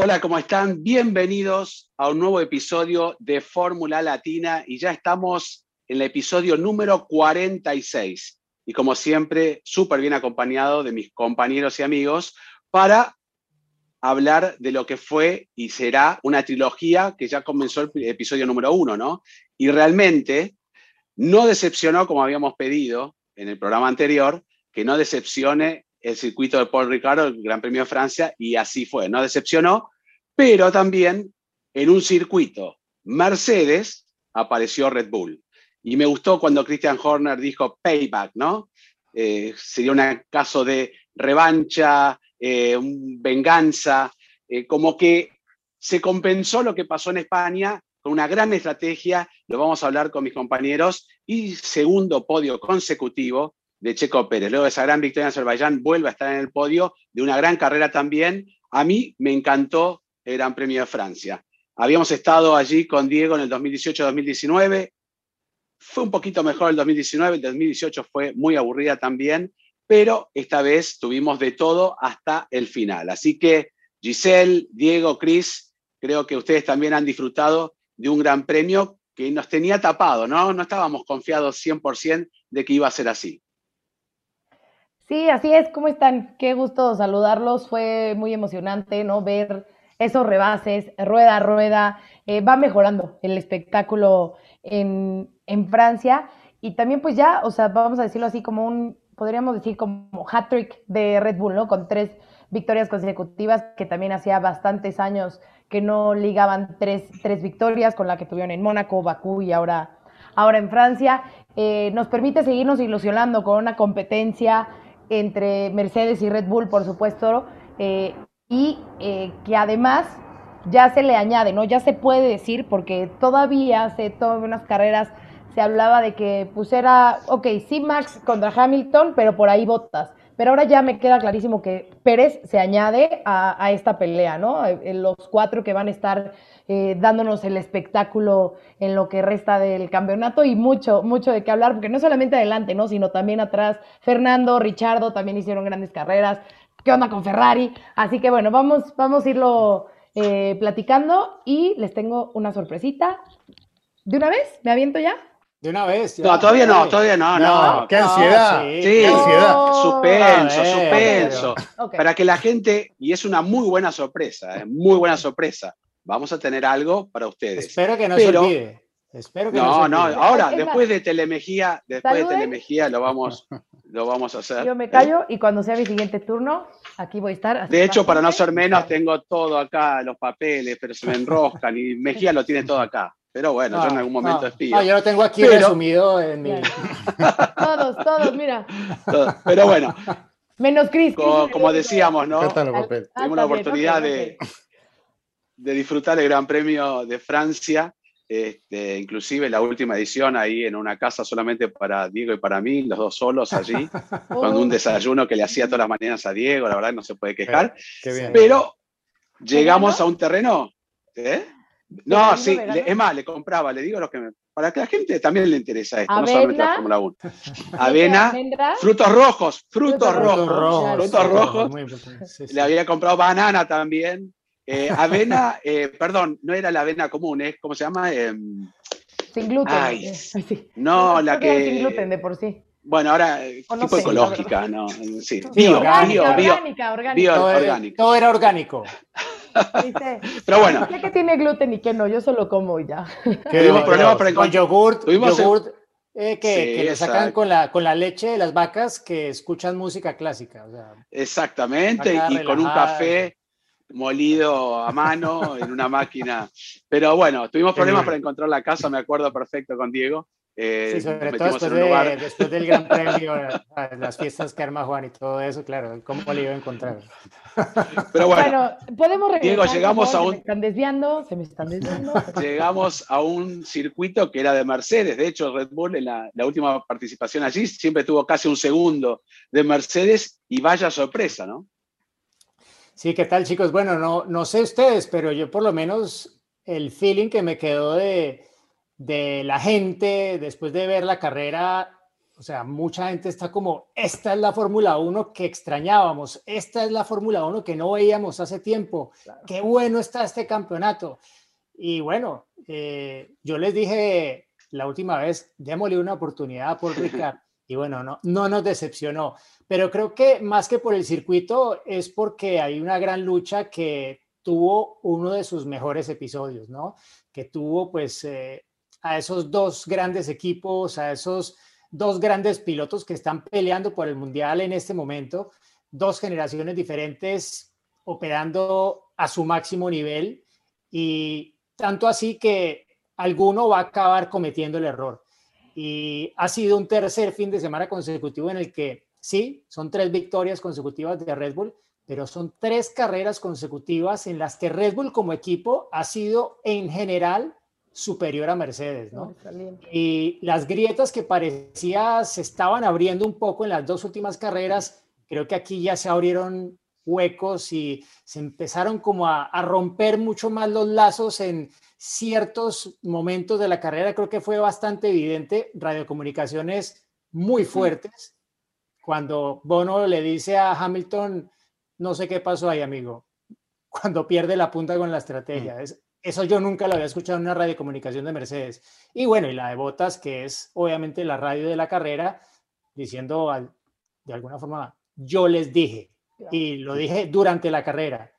Hola, ¿cómo están? Bienvenidos a un nuevo episodio de Fórmula Latina y ya estamos en el episodio número 46. Y como siempre, súper bien acompañado de mis compañeros y amigos para hablar de lo que fue y será una trilogía que ya comenzó el episodio número uno, ¿no? Y realmente no decepcionó como habíamos pedido en el programa anterior, que no decepcione el circuito de Paul Ricardo, el Gran Premio de Francia, y así fue, no decepcionó, pero también en un circuito Mercedes apareció Red Bull. Y me gustó cuando Christian Horner dijo payback, ¿no? Eh, sería un caso de revancha, eh, venganza, eh, como que se compensó lo que pasó en España con una gran estrategia, lo vamos a hablar con mis compañeros, y segundo podio consecutivo de Checo Pérez. Luego de esa gran victoria en Azerbaiyán, vuelve a estar en el podio de una gran carrera también. A mí me encantó el Gran Premio de Francia. Habíamos estado allí con Diego en el 2018-2019. Fue un poquito mejor el 2019, el 2018 fue muy aburrida también, pero esta vez tuvimos de todo hasta el final. Así que Giselle, Diego, Cris, creo que ustedes también han disfrutado de un gran premio que nos tenía tapado, ¿no? No estábamos confiados 100% de que iba a ser así. Sí, así es. ¿Cómo están? Qué gusto saludarlos. Fue muy emocionante, ¿no? Ver esos rebases, rueda a rueda. Eh, va mejorando el espectáculo en, en, Francia. Y también, pues ya, o sea, vamos a decirlo así, como un, podríamos decir, como hat-trick de Red Bull, ¿no? Con tres victorias consecutivas, que también hacía bastantes años que no ligaban tres, tres victorias, con la que tuvieron en Mónaco, Bakú y ahora, ahora en Francia. Eh, nos permite seguirnos ilusionando con una competencia entre Mercedes y Red Bull, por supuesto, eh, y eh, que además ya se le añade, ¿no? Ya se puede decir, porque todavía hace todas unas carreras se hablaba de que pues era, ok, sí Max contra Hamilton, pero por ahí botas. Pero ahora ya me queda clarísimo que Pérez se añade a, esta pelea, ¿no? Eh, los cuatro que van a estar eh, dándonos el espectáculo en lo que resta del campeonato y mucho, mucho de qué hablar, porque no solamente adelante, ¿no? Sino también atrás. Fernando, Richardo también hicieron grandes carreras. ¿Qué onda con Ferrari? Así que bueno, vamos, vamos a irlo eh, platicando y les tengo una sorpresita. ¿De una vez? ¿Me aviento ya? De una vez. No, todavía no, todavía no, no. qué ansiedad. sí, qué ansiedad. Suspenso, suspenso. Para que la gente, y es una muy buena sorpresa, ¿eh? muy buena sorpresa. Vamos a tener algo para ustedes. Espero que no se olvide. Espero que no, no, no ahora, después de Telemejía, después de Telemejía lo vamos, lo vamos a hacer. Yo me callo y cuando sea mi siguiente turno, aquí voy a estar. De hecho, para no ser menos, tengo todo acá, los papeles, pero se me enroscan y Mejía lo tiene todo acá. Pero bueno, yo en algún momento espío. No, yo lo tengo aquí resumido en mi. todos, todos, mira. Pero bueno. Menos Cris. Como, decíamos, ¿no? Tengo la oportunidad de, de disfrutar el Gran Premio de Francia. Este, inclusive la última edición ahí en una casa solamente para Diego y para mí, los dos solos allí, con un desayuno que le hacía todas las mañanas a Diego, la verdad no se puede quejar. Pero llegamos a un terreno. ¿eh? No, sí, es más, le compraba, le digo lo que para que la gente también le interesa esto, no solamente la Fórmula 1. Avena, frutos rojos, frutos, rojos, frutos rojos. Le había comprado banana también. Eh, avena, eh, perdón, no era la avena común, es ¿cómo se llama? Em, sin gluten. Ay, No, la que. Sin gluten de por sí. Bueno, ahora tipo ecológica, ¿no? Sí, bio, bio, orgánica, orgánica. orgánica. Todo era orgánico. Pero bueno. ¿Qué que tiene gluten y qué no? Yo solo como y ya. Tuvimos problemas para Con yogurt, yogurt eh, que, que le sacan con la, con la leche de las vacas que escuchan música clásica. O sea, Exactamente, y con un café molido a mano en una máquina. Pero bueno, tuvimos problemas para encontrar la casa, me acuerdo perfecto con Diego. Eh, sí, sobre todo después, del Gran Premio, las fiestas que arma Juan y todo eso, claro, ¿cómo le iba a encontrar? Pero bueno, podemos regresar. Diego, llegamos a un... Se me están desviando, se me están desviando. Llegamos a un circuito que era de Mercedes, de hecho Red Bull en la, la última participación allí siempre tuvo casi un segundo de Mercedes y vaya sorpresa, ¿no? Sí, ¿qué tal chicos? Bueno, no, no sé ustedes, pero yo por lo menos el feeling que me quedó de, de la gente después de ver la carrera, o sea, mucha gente está como, esta es la Fórmula 1 que extrañábamos, esta es la Fórmula 1 que no veíamos hace tiempo, qué bueno está este campeonato. Y bueno, eh, yo les dije la última vez, démosle una oportunidad por Ricard. Y bueno, no, no nos decepcionó. Pero creo que más que por el circuito es porque hay una gran lucha que tuvo uno de sus mejores episodios, ¿no? Que tuvo pues eh, a esos dos grandes equipos, a esos dos grandes pilotos que están peleando por el mundial en este momento, dos generaciones diferentes operando a su máximo nivel y tanto así que alguno va a acabar cometiendo el error. Y ha sido un tercer fin de semana consecutivo en el que sí, son tres victorias consecutivas de Red Bull, pero son tres carreras consecutivas en las que Red Bull como equipo ha sido en general superior a Mercedes, ¿no? Y las grietas que parecía se estaban abriendo un poco en las dos últimas carreras, creo que aquí ya se abrieron huecos y se empezaron como a, romper mucho más los lazos en ciertos momentos de la carrera. Creo que fue bastante evidente, radiocomunicaciones muy fuertes. Cuando Bono le dice a Hamilton, no sé qué pasó ahí, amigo, cuando pierde la punta con la estrategia. Es, eso yo nunca lo había escuchado en una radio de comunicación de Mercedes. Y bueno, y la de Botas, que es obviamente la radio de la carrera, diciendo de alguna forma, yo les dije, y lo dije durante la carrera.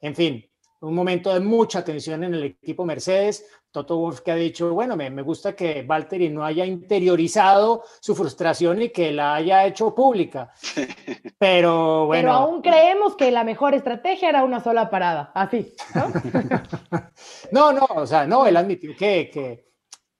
En fin, un momento de mucha tensión en el equipo Mercedes. Toto Wolf que ha dicho, bueno, me, me, gusta que Valtteri no haya interiorizado su frustración y que la haya hecho pública. Pero bueno. Pero aún creemos que la mejor estrategia era una sola parada, así, ¿no? no, no, o sea, no, él admitió que, que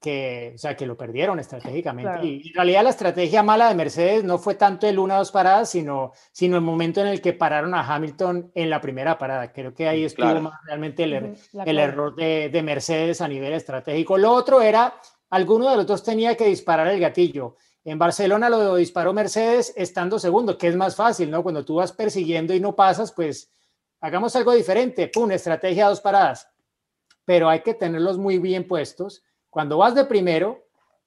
que, o sea, que lo perdieron estratégicamente. Y en realidad la estrategia mala de Mercedes no fue tanto el una o dos paradas, sino, sino el momento en el que pararon a Hamilton en la primera parada. Creo que ahí estuvo más realmente el, er, el error de, de, Mercedes a nivel estratégico. Lo otro era, alguno de los dos tenía que disparar el gatillo. En Barcelona lo disparó Mercedes estando segundo, que es más fácil, ¿no? Cuando tú vas persiguiendo y no pasas, pues hagamos algo diferente. Pum, estrategia dos paradas. Pero hay que tenerlos muy bien puestos cuando vas de primero,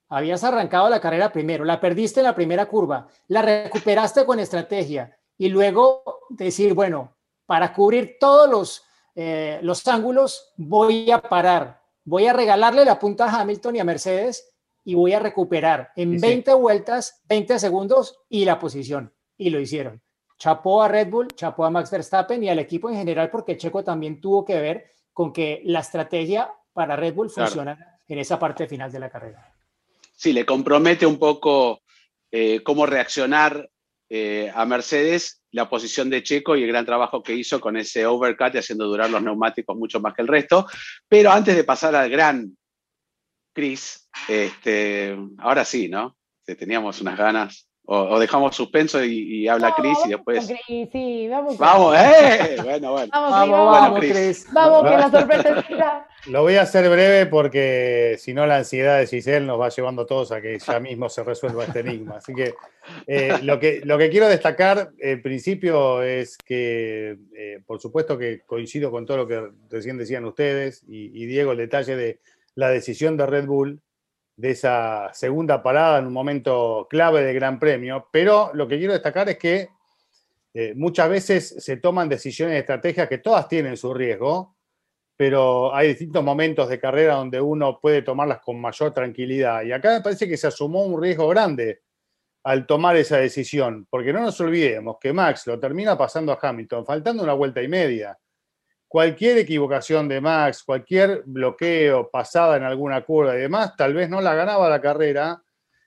habías arrancado la carrera primero, la perdiste en la primera curva, la recuperaste con estrategia y luego decir, bueno, para cubrir todos los, eh, los ángulos voy a parar, voy a regalarle la punta a Hamilton y a Mercedes y voy a recuperar en 20 vueltas, 20 segundos y la posición. Y lo hicieron. Chapó a Red Bull, chapó a Max Verstappen y al equipo en general porque Checo también tuvo que ver con que la estrategia para Red Bull funcionara en esa parte final de la carrera. Sí, le compromete un poco eh, cómo reaccionar eh, a Mercedes la posición de Checo y el gran trabajo que hizo con ese overcut y haciendo durar los neumáticos mucho más que el resto. Pero antes de pasar al gran Chris, este, ahora sí, ¿no? Teníamos unas ganas o, dejamos suspenso y, habla Cris y después. sí, vamos. Vamos, ¿eh? Bueno, bueno. Vamos, vamos, vamos, Cris. Vamos, que la sorpresa Lo voy a hacer breve porque si no la ansiedad de Giselle nos va llevando a todos a que ya mismo se resuelva este enigma. Así que, eh, lo, que lo que quiero destacar en principio es que, eh, por supuesto que coincido con todo lo que recién decían ustedes y Diego, el detalle de la decisión de Red Bull de esa segunda parada en un momento clave del Gran Premio, pero lo que quiero destacar es que eh, muchas veces se toman decisiones de estrategia que todas tienen su riesgo, pero hay distintos momentos de carrera donde uno puede tomarlas con mayor tranquilidad. Y acá me parece que se asumó un riesgo grande al tomar esa decisión, porque no nos olvidemos que Max lo termina pasando a Hamilton, faltando una vuelta y media cualquier equivocación de Max, cualquier bloqueo, pasada en alguna curva y demás, tal vez no la ganaba la carrera.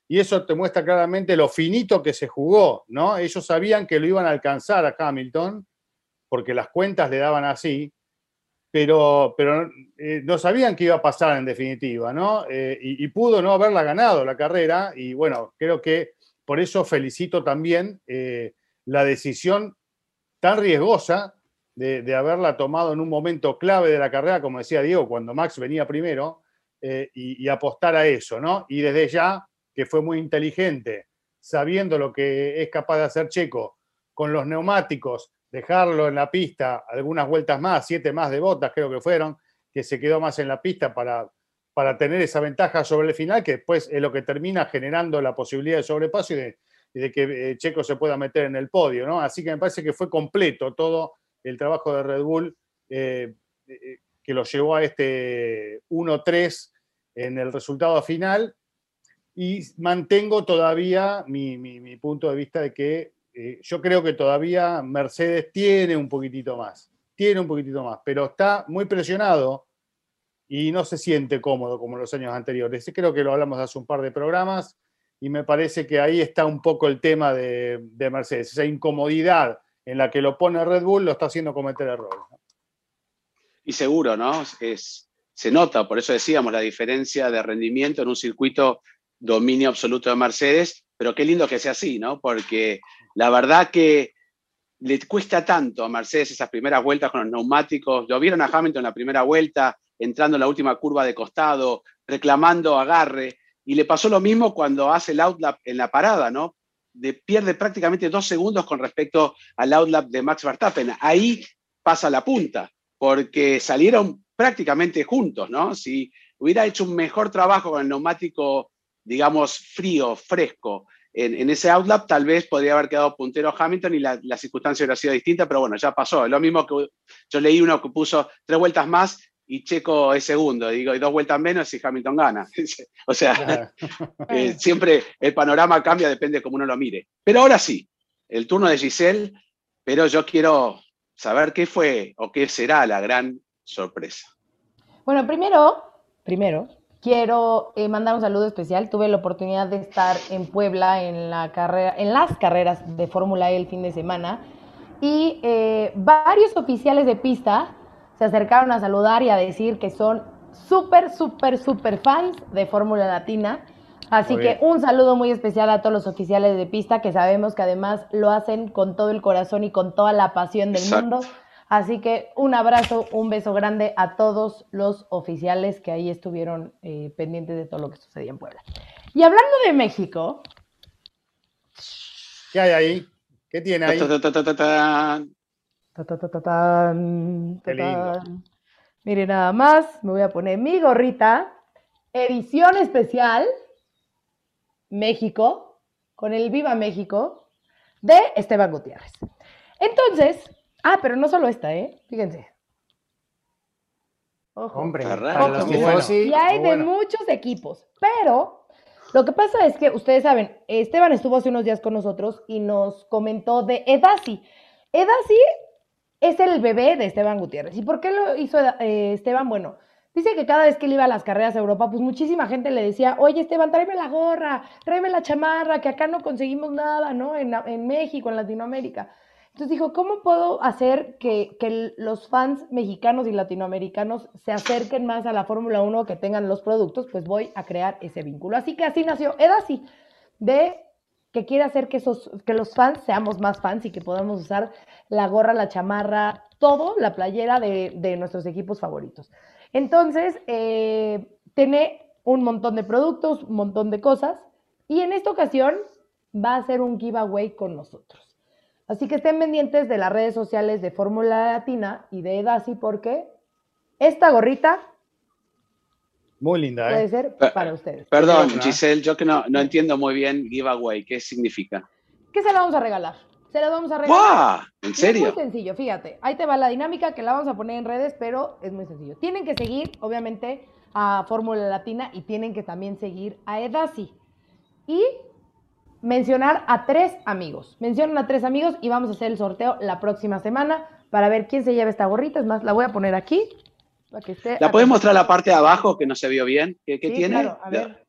Y eso te muestra claramente lo finito que se jugó, ¿no? Ellos sabían que lo iban a alcanzar a Hamilton, porque las cuentas le daban así, pero, pero eh, no sabían qué iba a pasar en definitiva, ¿no? Eh, y, pudo no haberla ganado la carrera, y bueno, creo que por eso felicito también la decisión tan riesgosa de, haberla tomado en un momento clave de la carrera, como decía Diego, cuando Max venía primero, eh, y, apostar a eso, ¿no? Y desde ya, que fue muy inteligente, sabiendo lo que es capaz de hacer Checo con los neumáticos, dejarlo en la pista algunas vueltas más, siete más de botas creo que fueron, que se quedó más en la pista para, para tener esa ventaja sobre el final, que después es lo que termina generando la posibilidad de sobrepaso y de, que eh, Checo se pueda meter en el podio, ¿no? Así que me parece que fue completo todo el trabajo de Red Bull eh, eh, que lo llevó a este 1-3 en el resultado final. Y mantengo todavía mi, punto de vista de que eh, yo creo que todavía Mercedes tiene un poquitito más, tiene un poquitito más, pero está muy presionado y no se siente cómodo como los años anteriores. Creo que lo hablamos hace un par de programas y me parece que ahí está un poco el tema de, de Mercedes, esa incomodidad en la que lo pone Red Bull, lo está haciendo cometer errores. Y seguro, ¿no? Es, se nota, por eso decíamos, la diferencia de rendimiento en un circuito dominio absoluto de Mercedes, pero qué lindo que sea así, ¿no? Porque la verdad que le cuesta tanto a Mercedes esas primeras vueltas con los neumáticos. Lo vieron a Hamilton en la primera vuelta, entrando en la última curva de costado, reclamando agarre. Y le pasó lo mismo cuando hace el outlap en la parada, ¿no? pierde prácticamente dos segundos con respecto al outlap de Max Verstappen. Ahí pasa la punta, porque salieron prácticamente juntos, ¿no? Si hubiera hecho un mejor trabajo con el neumático, digamos, frío, fresco, en, ese outlap, tal vez podría haber quedado puntero Hamilton y la, la, circunstancia hubiera sido distinta, pero bueno, ya pasó. Es lo mismo que yo leí uno que puso tres vueltas más y Checo es segundo, digo, y dos vueltas menos y Hamilton gana. o sea, eh, siempre el panorama cambia, depende de cómo uno lo mire. Pero ahora sí, el turno de Giselle, pero yo quiero saber qué fue o qué será la gran sorpresa. Bueno, primero, primero, quiero eh, mandar un saludo especial. Tuve la oportunidad de estar en Puebla en, la carrera, en las carreras de Fórmula E el fin de semana y eh, varios oficiales de pista se acercaron a saludar y a decir que son súper, súper, súper fans de Fórmula Latina. Así que un saludo muy especial a todos los oficiales de pista que sabemos que además lo hacen con todo el corazón y con toda la pasión del mundo. Así que un abrazo, un beso grande a todos los oficiales que ahí estuvieron eh, pendientes de todo lo que sucedía en Puebla. Y hablando de México. ¿Qué hay ahí? ¿Qué tiene ahí? Mire, nada más, me voy a poner mi gorrita. Edición especial México, con el Viva México de Esteban Gutiérrez. Entonces, ah, pero no solo esta, ¿eh? Fíjense. Ojo. Hombre, y hay de muchos equipos, pero lo que pasa es que ustedes saben, Esteban estuvo hace unos días con nosotros y nos comentó de Edasi. Edasi es el bebé de Esteban Gutiérrez. ¿Y por qué lo hizo eh, Esteban? Bueno, dice que cada vez que él iba a las carreras a Europa, pues muchísima gente le decía, oye Esteban, tráeme la gorra, tráeme la chamarra, que acá no conseguimos nada, ¿no? En, México, en Latinoamérica. Entonces dijo, ¿cómo puedo hacer que, que, los fans mexicanos y latinoamericanos se acerquen más a la Fórmula 1, que tengan los productos? Pues voy a crear ese vínculo. Así que así nació Edasi, de que quiere hacer que, esos, que los fans seamos más fans y que podamos usar la gorra, la chamarra, todo, la playera de, nuestros equipos favoritos. Entonces, eh, tiene un montón de productos, un montón de cosas, y en esta ocasión va a ser un giveaway con nosotros. Así que estén pendientes de las redes sociales de Fórmula Latina y de Edasi porque esta gorrita muy linda, ¿eh? Puede ser para ustedes. Perdón, Giselle, yo que no, no entiendo muy bien giveaway. ¿Qué significa? ¿Qué se la vamos a regalar? Se la vamos a regalar. ¿En serio? Es muy sencillo, fíjate. Ahí te va la dinámica que la vamos a poner en redes, pero es muy sencillo. Tienen que seguir, obviamente, a Fórmula Latina y tienen que también seguir a Edasi. Y mencionar a tres amigos. Mencionan a tres amigos y vamos a hacer el sorteo la próxima semana para ver quién se lleva esta gorrita. Es más, la voy a poner aquí. ¿La puedes mostrar la parte de abajo que no se vio bien? ¿Qué, tiene? Claro, a ver.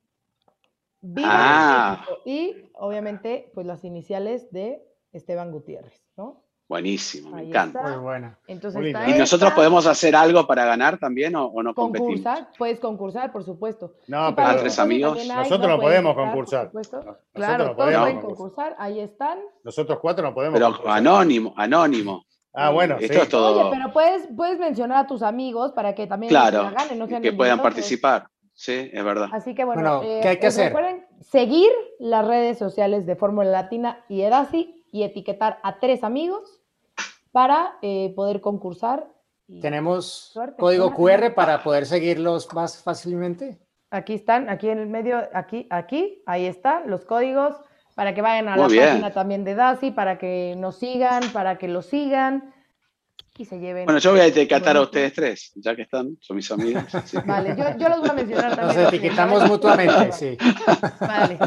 ah. Y obviamente, pues las iniciales de Esteban Gutiérrez, ¿no? Buenísimo, me Ahí encanta. está. Muy buena. Entonces Muy está lindo. ¿Y nosotros podemos hacer algo para ganar también o, o no competimos? concursar, puedes concursar, por supuesto. No, los tres amigos. Nosotros no podemos entrar, por concursar. supuesto. Nosotros Claro, no todos podemos pueden concursar. concursar, ahí están. Nosotros cuatro no podemos. Pero concursar. anónimo, anónimo. Ah, bueno, Esto sí. es todo. Oye, pero puedes, puedes mencionar a tus amigos para que también claro, ganen, no sean que puedan participar. Sí, es verdad. Así que bueno, Bueno, eh, ¿qué hay que eh, hacer? recuerden seguir las redes sociales de Fórmula Latina y Edasi y etiquetar a tres amigos para eh, poder concursar. Tenemos Suerte. código QR para poder seguirlos más fácilmente. Aquí están, aquí en el medio, aquí, aquí, ahí están los códigos para que vayan a Muy la bien. página también de Dasi, para que nos sigan, para que los sigan y se lleven. Bueno, yo voy a etiquetar a ustedes tres, ya que están, son mis amigos. Vale, yo, yo los voy a mencionar Nos también. etiquetamos mutuamente, sí. Vale.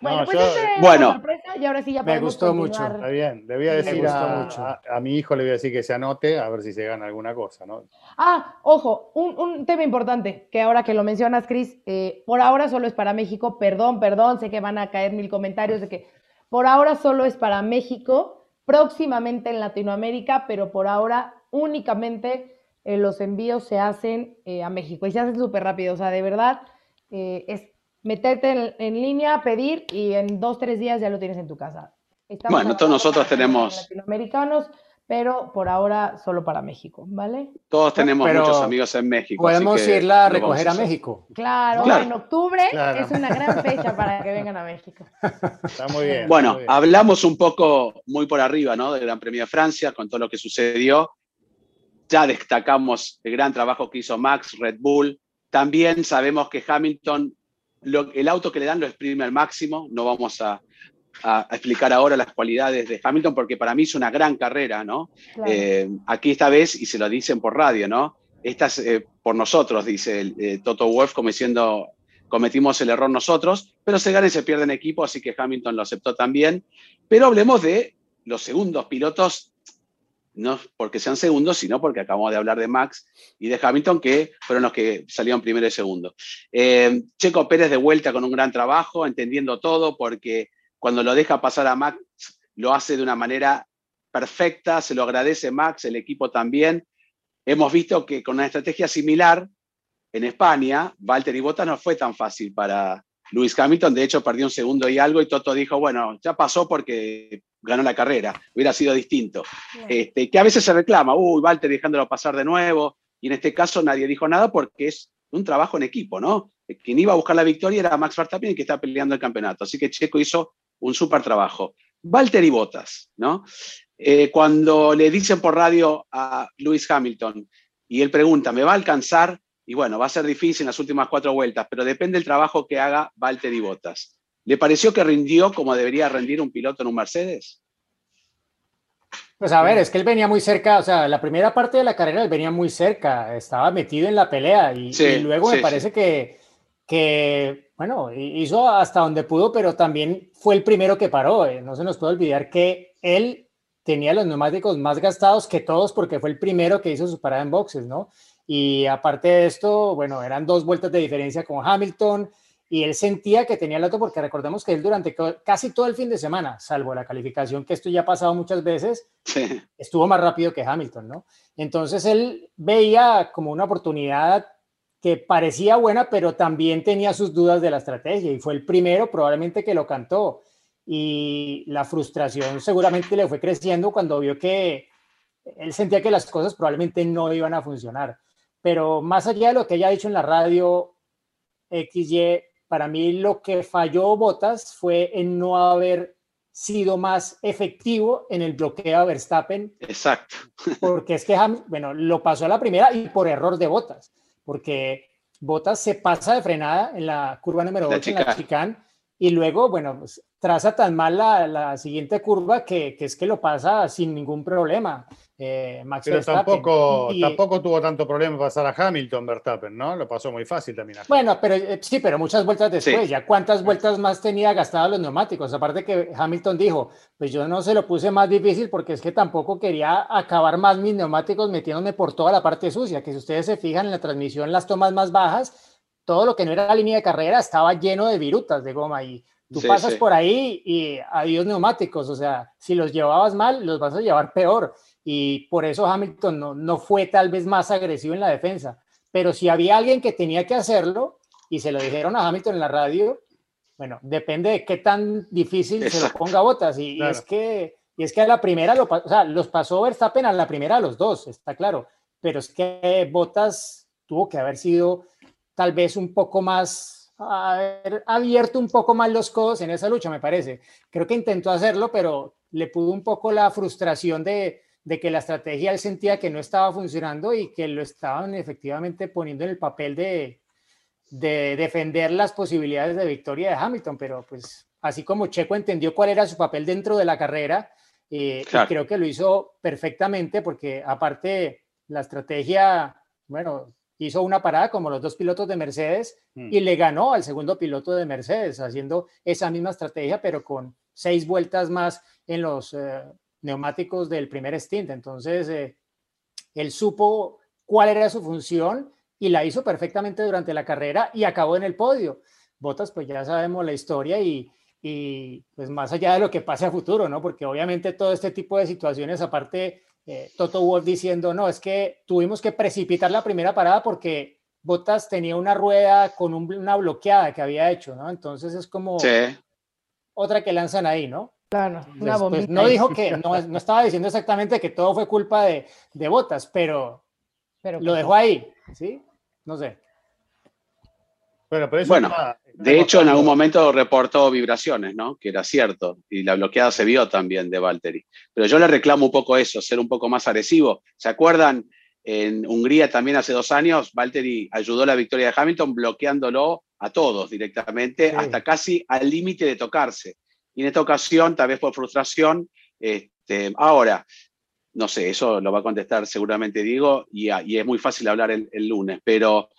Bueno, No, pues yo- Bueno. sorpresa y ahora sí ya Me gustó mucho. Está bien, le voy a Me decir a, mucho. a- a mi hijo, le voy a decir que se anote, a ver si se gana alguna cosa, ¿no? Ah, ojo, un, un tema importante que ahora que lo mencionas, Cris, eh, por ahora solo es para México, perdón, perdón, sé que van a caer mil comentarios de que por ahora solo es para México, próximamente en Latinoamérica, pero por ahora únicamente eh, los envíos se hacen eh, a México y se hacen súper rápido, o sea, de verdad eh, es meterte en, en línea, pedir y en dos, tres días ya lo tienes en tu casa. Estamos Bueno, todos nosotros tenemos- latinoamericanos, pero por ahora solo para México, ¿vale? Todos tenemos Pero muchos amigos en México. así Podemos que irla a recoger a. México. Claro, Claro. en octubre Claro. es una gran fecha para que vengan a México. Está muy bien. Bueno, muy bien. hablamos un poco muy por arriba, ¿no? Del Gran Premio de Francia, con todo lo que sucedió. Ya destacamos el gran trabajo que hizo Max, Red Bull. También sabemos que Hamilton, lo- el auto que le dan lo exprime al máximo. No vamos a, a- a explicar ahora las cualidades de Hamilton porque para mí es una gran carrera, ¿no? Claro. Eh, aquí esta vez, y se lo dicen por radio, ¿no? Esta es eh, por nosotros, dice el, eh, Toto Wolff, como diciendo, cometimos el error nosotros, pero se gana y se pierde en equipo, así que Hamilton lo aceptó también. Pero hablemos de los segundos pilotos, no porque sean segundos, sino porque acabamos de hablar de Max y de Hamilton, que fueron los que salieron primero y segundo. Eh, Checo Pérez de vuelta con un gran trabajo, entendiendo todo, porque cuando lo deja pasar a Max, lo hace de una manera perfecta, se lo agradece Max, el equipo también. Hemos visto que con una estrategia similar en España, Valtteri Bottas no fue tan fácil para Lewis Hamilton, de hecho perdió un segundo y algo y Toto dijo, bueno, ya pasó porque ganó la carrera, hubiera sido distinto. Este, que a veces se reclama, uy, Valtteri dejándolo pasar de nuevo, y en este caso nadie dijo nada porque es un trabajo en equipo, ¿no? Quien iba a buscar la victoria era Max Verstappen que está peleando el campeonato, así que Checo hizo un súper trabajo. Valtteri Bottas, ¿no? Eh, cuando le dicen por radio a Lewis Hamilton y él pregunta, ¿me va a alcanzar? Y bueno, va a ser difícil en las últimas cuatro vueltas, pero depende del trabajo que haga Valtteri Bottas. ¿Le pareció que rindió como debería rendir un piloto en un Mercedes? Pues a ver, es que él venía muy cerca, o sea, la primera parte de la carrera él venía muy cerca, estaba metido en la pelea y, Sí, y luego sí, me parece que, que, bueno, hizo hasta donde pudo, pero también fue el primero que paró. eh, No se nos puede olvidar que él tenía los neumáticos más gastados que todos porque fue el primero que hizo su parada en boxes, ¿no? Y aparte de esto, bueno, eran dos vueltas de diferencia con Hamilton y él sentía que tenía el auto porque recordemos que él durante casi todo el fin de semana, salvo la calificación, que esto ya ha pasado muchas veces, Sí. estuvo más rápido que Hamilton, ¿no? Entonces él veía como una oportunidad que parecía buena, pero también tenía sus dudas de la estrategia y fue el primero probablemente que lo cantó. Y la frustración seguramente le fue creciendo cuando vio que él sentía que las cosas probablemente no iban a funcionar. Pero más allá de lo que haya dicho en la radio XY, para mí lo que falló Botas fue en no haber sido más efectivo en el bloqueo a Verstappen, Exacto. porque es que, bueno, lo pasó a la primera y por error de Botas, porque Botas se pasa de frenada en la curva número La 8 en la chicane y luego, bueno, pues, traza tan mal la, la siguiente curva que, que es que lo pasa sin ningún problema. eh, Max Pero Verstappen. tampoco, Y- tampoco tuvo tanto problema pasar a Hamilton, Verstappen, ¿no? Lo pasó muy fácil también. a Bueno, pero eh, sí, pero muchas vueltas después, Sí. ya cuántas vueltas más tenía gastados los neumáticos. Aparte que Hamilton dijo, pues yo no se lo puse más difícil porque es que tampoco quería acabar más mis neumáticos metiéndome por toda la parte sucia, que si ustedes se fijan en la transmisión, las tomas más bajas, todo lo que no era la línea de carrera estaba lleno de virutas de goma y Tú Sí, pasas sí. por ahí y adiós neumáticos, o sea, si los llevabas mal, los vas a llevar peor. Y por eso Hamilton no, no fue tal vez más agresivo en la defensa. Pero si había alguien que tenía que hacerlo y se lo dijeron a Hamilton en la radio, bueno, depende de qué tan difícil se lo ponga Botas. Y, es que, y es que a la primera, lo, o sea, los pasó Verstappen a la primera a los dos, está claro. Pero es que Botas tuvo que haber sido tal vez un poco más, haber abierto un poco más los codos en esa lucha, me parece. Creo que intentó hacerlo, pero le pudo un poco la frustración de, de que la estrategia él sentía que no estaba funcionando y que lo estaban efectivamente poniendo en el papel de, de defender las posibilidades de victoria de Hamilton, pero pues así como Checo entendió cuál era su papel dentro de la carrera, eh, y creo que lo hizo perfectamente porque aparte la estrategia, bueno, hizo una parada como los dos pilotos de Mercedes Mm. y le ganó al segundo piloto de Mercedes haciendo esa misma estrategia, pero con seis vueltas más en los eh, neumáticos del primer stint. Entonces, eh, él supo cuál era su función y la hizo perfectamente durante la carrera y acabó en el podio. Botas, pues ya sabemos la historia y, y, pues más allá de lo que pase a futuro, ¿no? Porque obviamente todo este tipo de situaciones, aparte, eh, Toto Wolff diciendo, no, es que tuvimos que precipitar la primera parada porque Botas tenía una rueda con un- una bloqueada que había hecho, ¿no? Entonces es como Sí. otra que lanzan ahí, ¿no? Claro, una bombita. no dijo que, no, no estaba diciendo exactamente que todo fue culpa de, de Botas, pero Pero lo pues, dejó ahí, ¿sí? No sé. Bueno, pero eso Bueno, está- está De hecho, en algún momento reportó vibraciones, ¿no? Que era cierto. Y la bloqueada se vio también de Valtteri. Pero yo le reclamo un poco eso, ser un poco más agresivo. ¿Se acuerdan? En Hungría también hace dos años, Valtteri ayudó a la victoria de Hamilton bloqueándolo a todos directamente, Sí. hasta casi al límite de tocarse. Y en esta ocasión, tal vez por frustración, este, ahora, no sé, eso lo va a contestar seguramente Diego, y, es muy fácil hablar el, el lunes, pero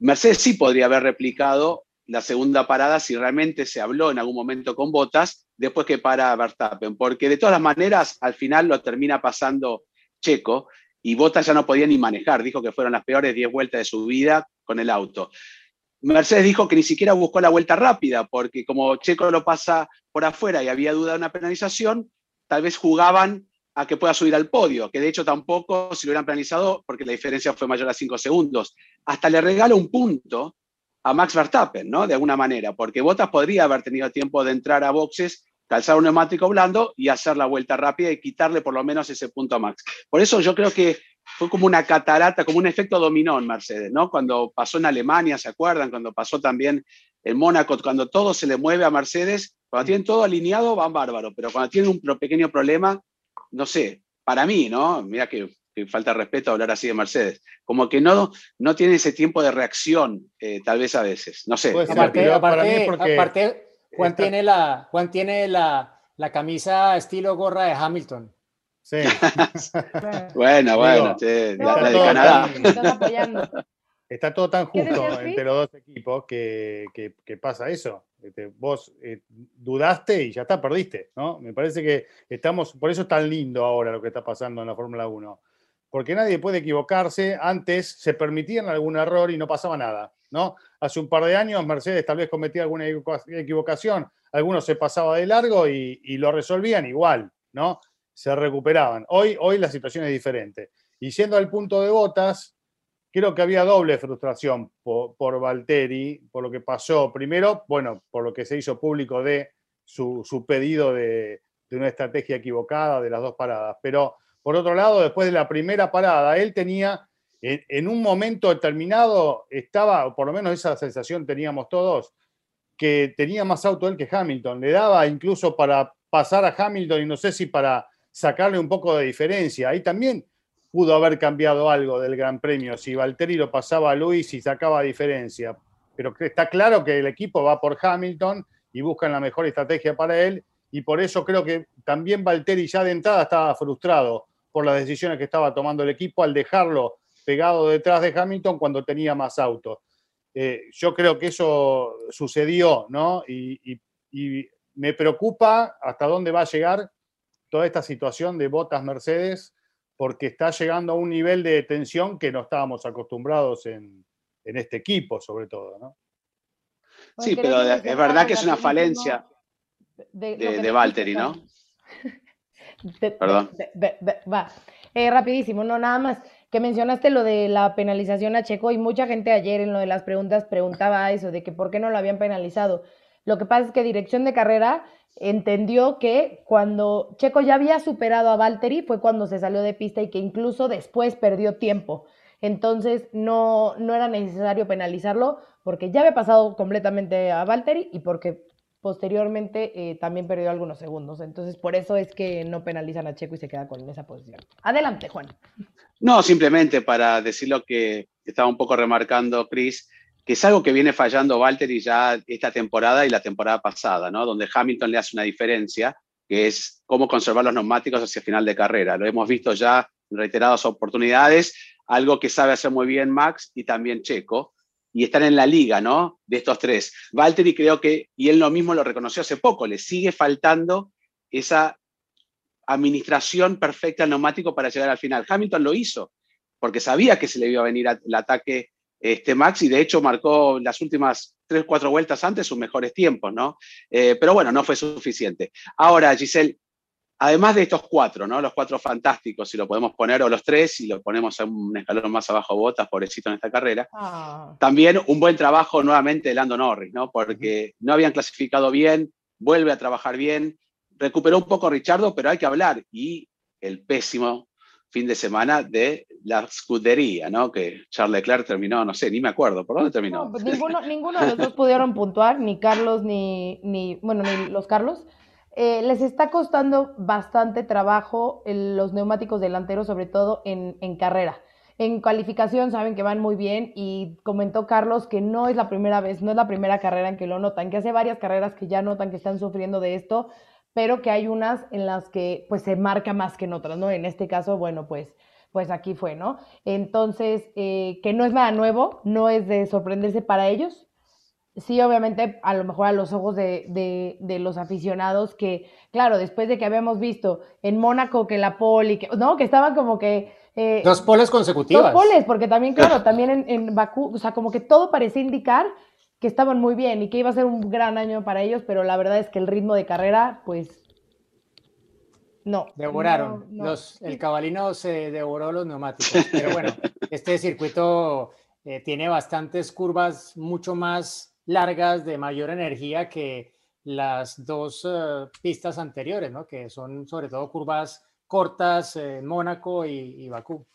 Mercedes sí podría haber replicado la segunda parada si realmente se habló en algún momento con Botas después que para Verstappen, porque de todas las maneras al final lo termina pasando Checo y Botas ya no podía ni manejar, dijo que fueron las peores 10 vueltas de su vida con el auto. Mercedes dijo que ni siquiera buscó la vuelta rápida, porque como Checo lo pasa por afuera y había duda de una penalización, tal vez jugaban a que pueda subir al podio, que de hecho tampoco si lo hubieran penalizado, porque la diferencia fue mayor a 5 segundos. Hasta le regala un punto a Max Verstappen, ¿no? De alguna manera, porque Bottas podría haber tenido tiempo de entrar a boxes, calzar un neumático blando y hacer la vuelta rápida y quitarle por lo menos ese punto a Max. Por eso yo creo que fue como una catarata, como un efecto dominó en Mercedes, ¿no? Cuando pasó en Alemania, ¿se acuerdan? Cuando pasó también en Mónaco, cuando todo se le mueve a Mercedes, cuando tienen todo alineado van bárbaro, pero cuando tienen un pequeño problema, no sé, para mí, ¿no? Mira que falta de respeto hablar así de Mercedes, como que no, no tiene ese tiempo de reacción, eh, tal vez a veces, no sé. Puede ser, Aparte, mí aparte, aparte, Juan está- tiene, la, Juan tiene la, la camisa estilo gorra de Hamilton. Sí. bueno. Bueno, che, la, la de todo Canadá. apoyando. Está todo tan ¿Qué justo entre los dos equipos que, que- que pasa eso. Este, vos eh, dudaste y ya está, perdiste, ¿no? Me parece que estamos, por eso es tan lindo ahora lo que está pasando en la Fórmula 1. Porque nadie puede equivocarse. Antes se permitían algún error y no pasaba nada, ¿no? Hace un par de años Mercedes tal vez cometía alguna equivoca- equivocación, algunos se pasaba de largo y, lo resolvían igual, ¿no? Se recuperaban. Hoy, hoy la situación es diferente. Y yendo al punto de botas, creo que había doble frustración por, por por lo que pasó. Primero, bueno, por lo que se hizo público de su, su pedido de, de una estrategia equivocada de las dos paradas. Pero por otro lado, después de la primera parada, él tenía, en, un momento determinado, estaba, o por lo menos esa sensación teníamos todos, que tenía más auto él que Hamilton. Le daba incluso para pasar a Hamilton y no sé si para sacarle un poco de diferencia. Ahí también pudo haber cambiado algo del Gran Premio si Valtteri lo pasaba a Luis y sacaba diferencia. Pero está claro que el equipo va por Hamilton y buscan la mejor estrategia para él y por eso creo que también Valtteri ya de entrada estaba frustrado por las decisiones que estaba tomando el equipo al dejarlo pegado detrás de Hamilton cuando tenía más autos. Eh, yo creo que eso sucedió, ¿no? Y, y- y me preocupa hasta dónde va a llegar toda esta situación de botas Mercedes, porque está llegando a un nivel de tensión que no estábamos acostumbrados en, en este equipo, sobre todo, ¿no? Sí, pero es verdad que es una falencia de, de, Valtteri, ¿no? Perdón. va. Eh, rapidísimo, no, nada más que mencionaste lo de la penalización a Checo y mucha gente ayer en lo de las preguntas preguntaba eso, de que por qué no lo habían penalizado. Lo que pasa es que dirección de carrera entendió que cuando Checo ya había superado a Valtteri fue cuando se salió de pista y que incluso después perdió tiempo. Entonces no, no era necesario penalizarlo porque ya había pasado completamente a Valtteri y porque posteriormente eh, también perdió algunos segundos. Entonces por eso es que no penalizan a Checo y se queda con esa posición. Adelante, Juan. No, simplemente para decir lo que estaba un poco remarcando Chris, que es algo que viene fallando Valtteri ya esta temporada y la temporada pasada, ¿no? Donde Hamilton le hace una diferencia, que es cómo conservar los neumáticos hacia final de carrera. Lo hemos visto ya en reiteradas oportunidades, algo que sabe hacer muy bien Max y también Checo, y están en la liga, ¿no? De estos tres. Valtteri creo que, y él lo mismo lo reconoció hace poco, le sigue faltando esa administración perfecta al neumático para llegar al final. Hamilton lo hizo, porque sabía que se le iba a venir el ataque este, Max y de hecho marcó las últimas tres, cuatro vueltas antes sus mejores tiempos, ¿no? Eh, pero bueno, no fue suficiente. Ahora, Giselle, además de estos cuatro, ¿no? Los cuatro fantásticos, si lo podemos poner, o los tres, si lo ponemos a un escalón más abajo, Botas, pobrecito en esta carrera. Ah. También un buen trabajo nuevamente de Lando Norris, ¿no? Porque no habían clasificado bien, vuelve a trabajar bien, recuperó un poco Richardo, pero hay que hablar. Y el pésimo fin de semana de la escudería, ¿no? Que Charles Leclerc terminó, no sé, ni me acuerdo, ¿por dónde terminó? Pues ninguno, ninguno de los dos pudieron puntuar, ni Carlos, ni, ni bueno, ni los Carlos. Eh, les está costando bastante trabajo los neumáticos delanteros, sobre todo en, carrera. En calificación saben que van muy bien y comentó Carlos que no es la primera vez, no es la primera carrera en que lo notan, que hace varias carreras que ya notan que están sufriendo de esto pero que hay unas en las que pues se marca más que en otras, ¿no? En este caso, bueno, pues, pues aquí fue, ¿no? Entonces, eh, que no es nada nuevo, no es de sorprenderse para ellos. Sí, obviamente, a lo mejor a los ojos de, de, los aficionados que, claro, después de que habíamos visto en Mónaco que la poli, que, ¿no? Que estaban como que... Eh, dos poles consecutivas. Dos poles, porque también, claro, también en, en Bakú, o sea, como que todo parecía indicar que estaban muy bien y que iba a ser un gran año para ellos, pero la verdad es que el ritmo de carrera, pues no. Devoraron. Los, el cabalino se devoró los neumáticos. Pero bueno, este circuito eh, tiene bastantes curvas mucho más largas, de mayor energía que las dos eh, pistas anteriores, ¿no? Que son sobre todo curvas cortas en Mónaco y, y, Bakú.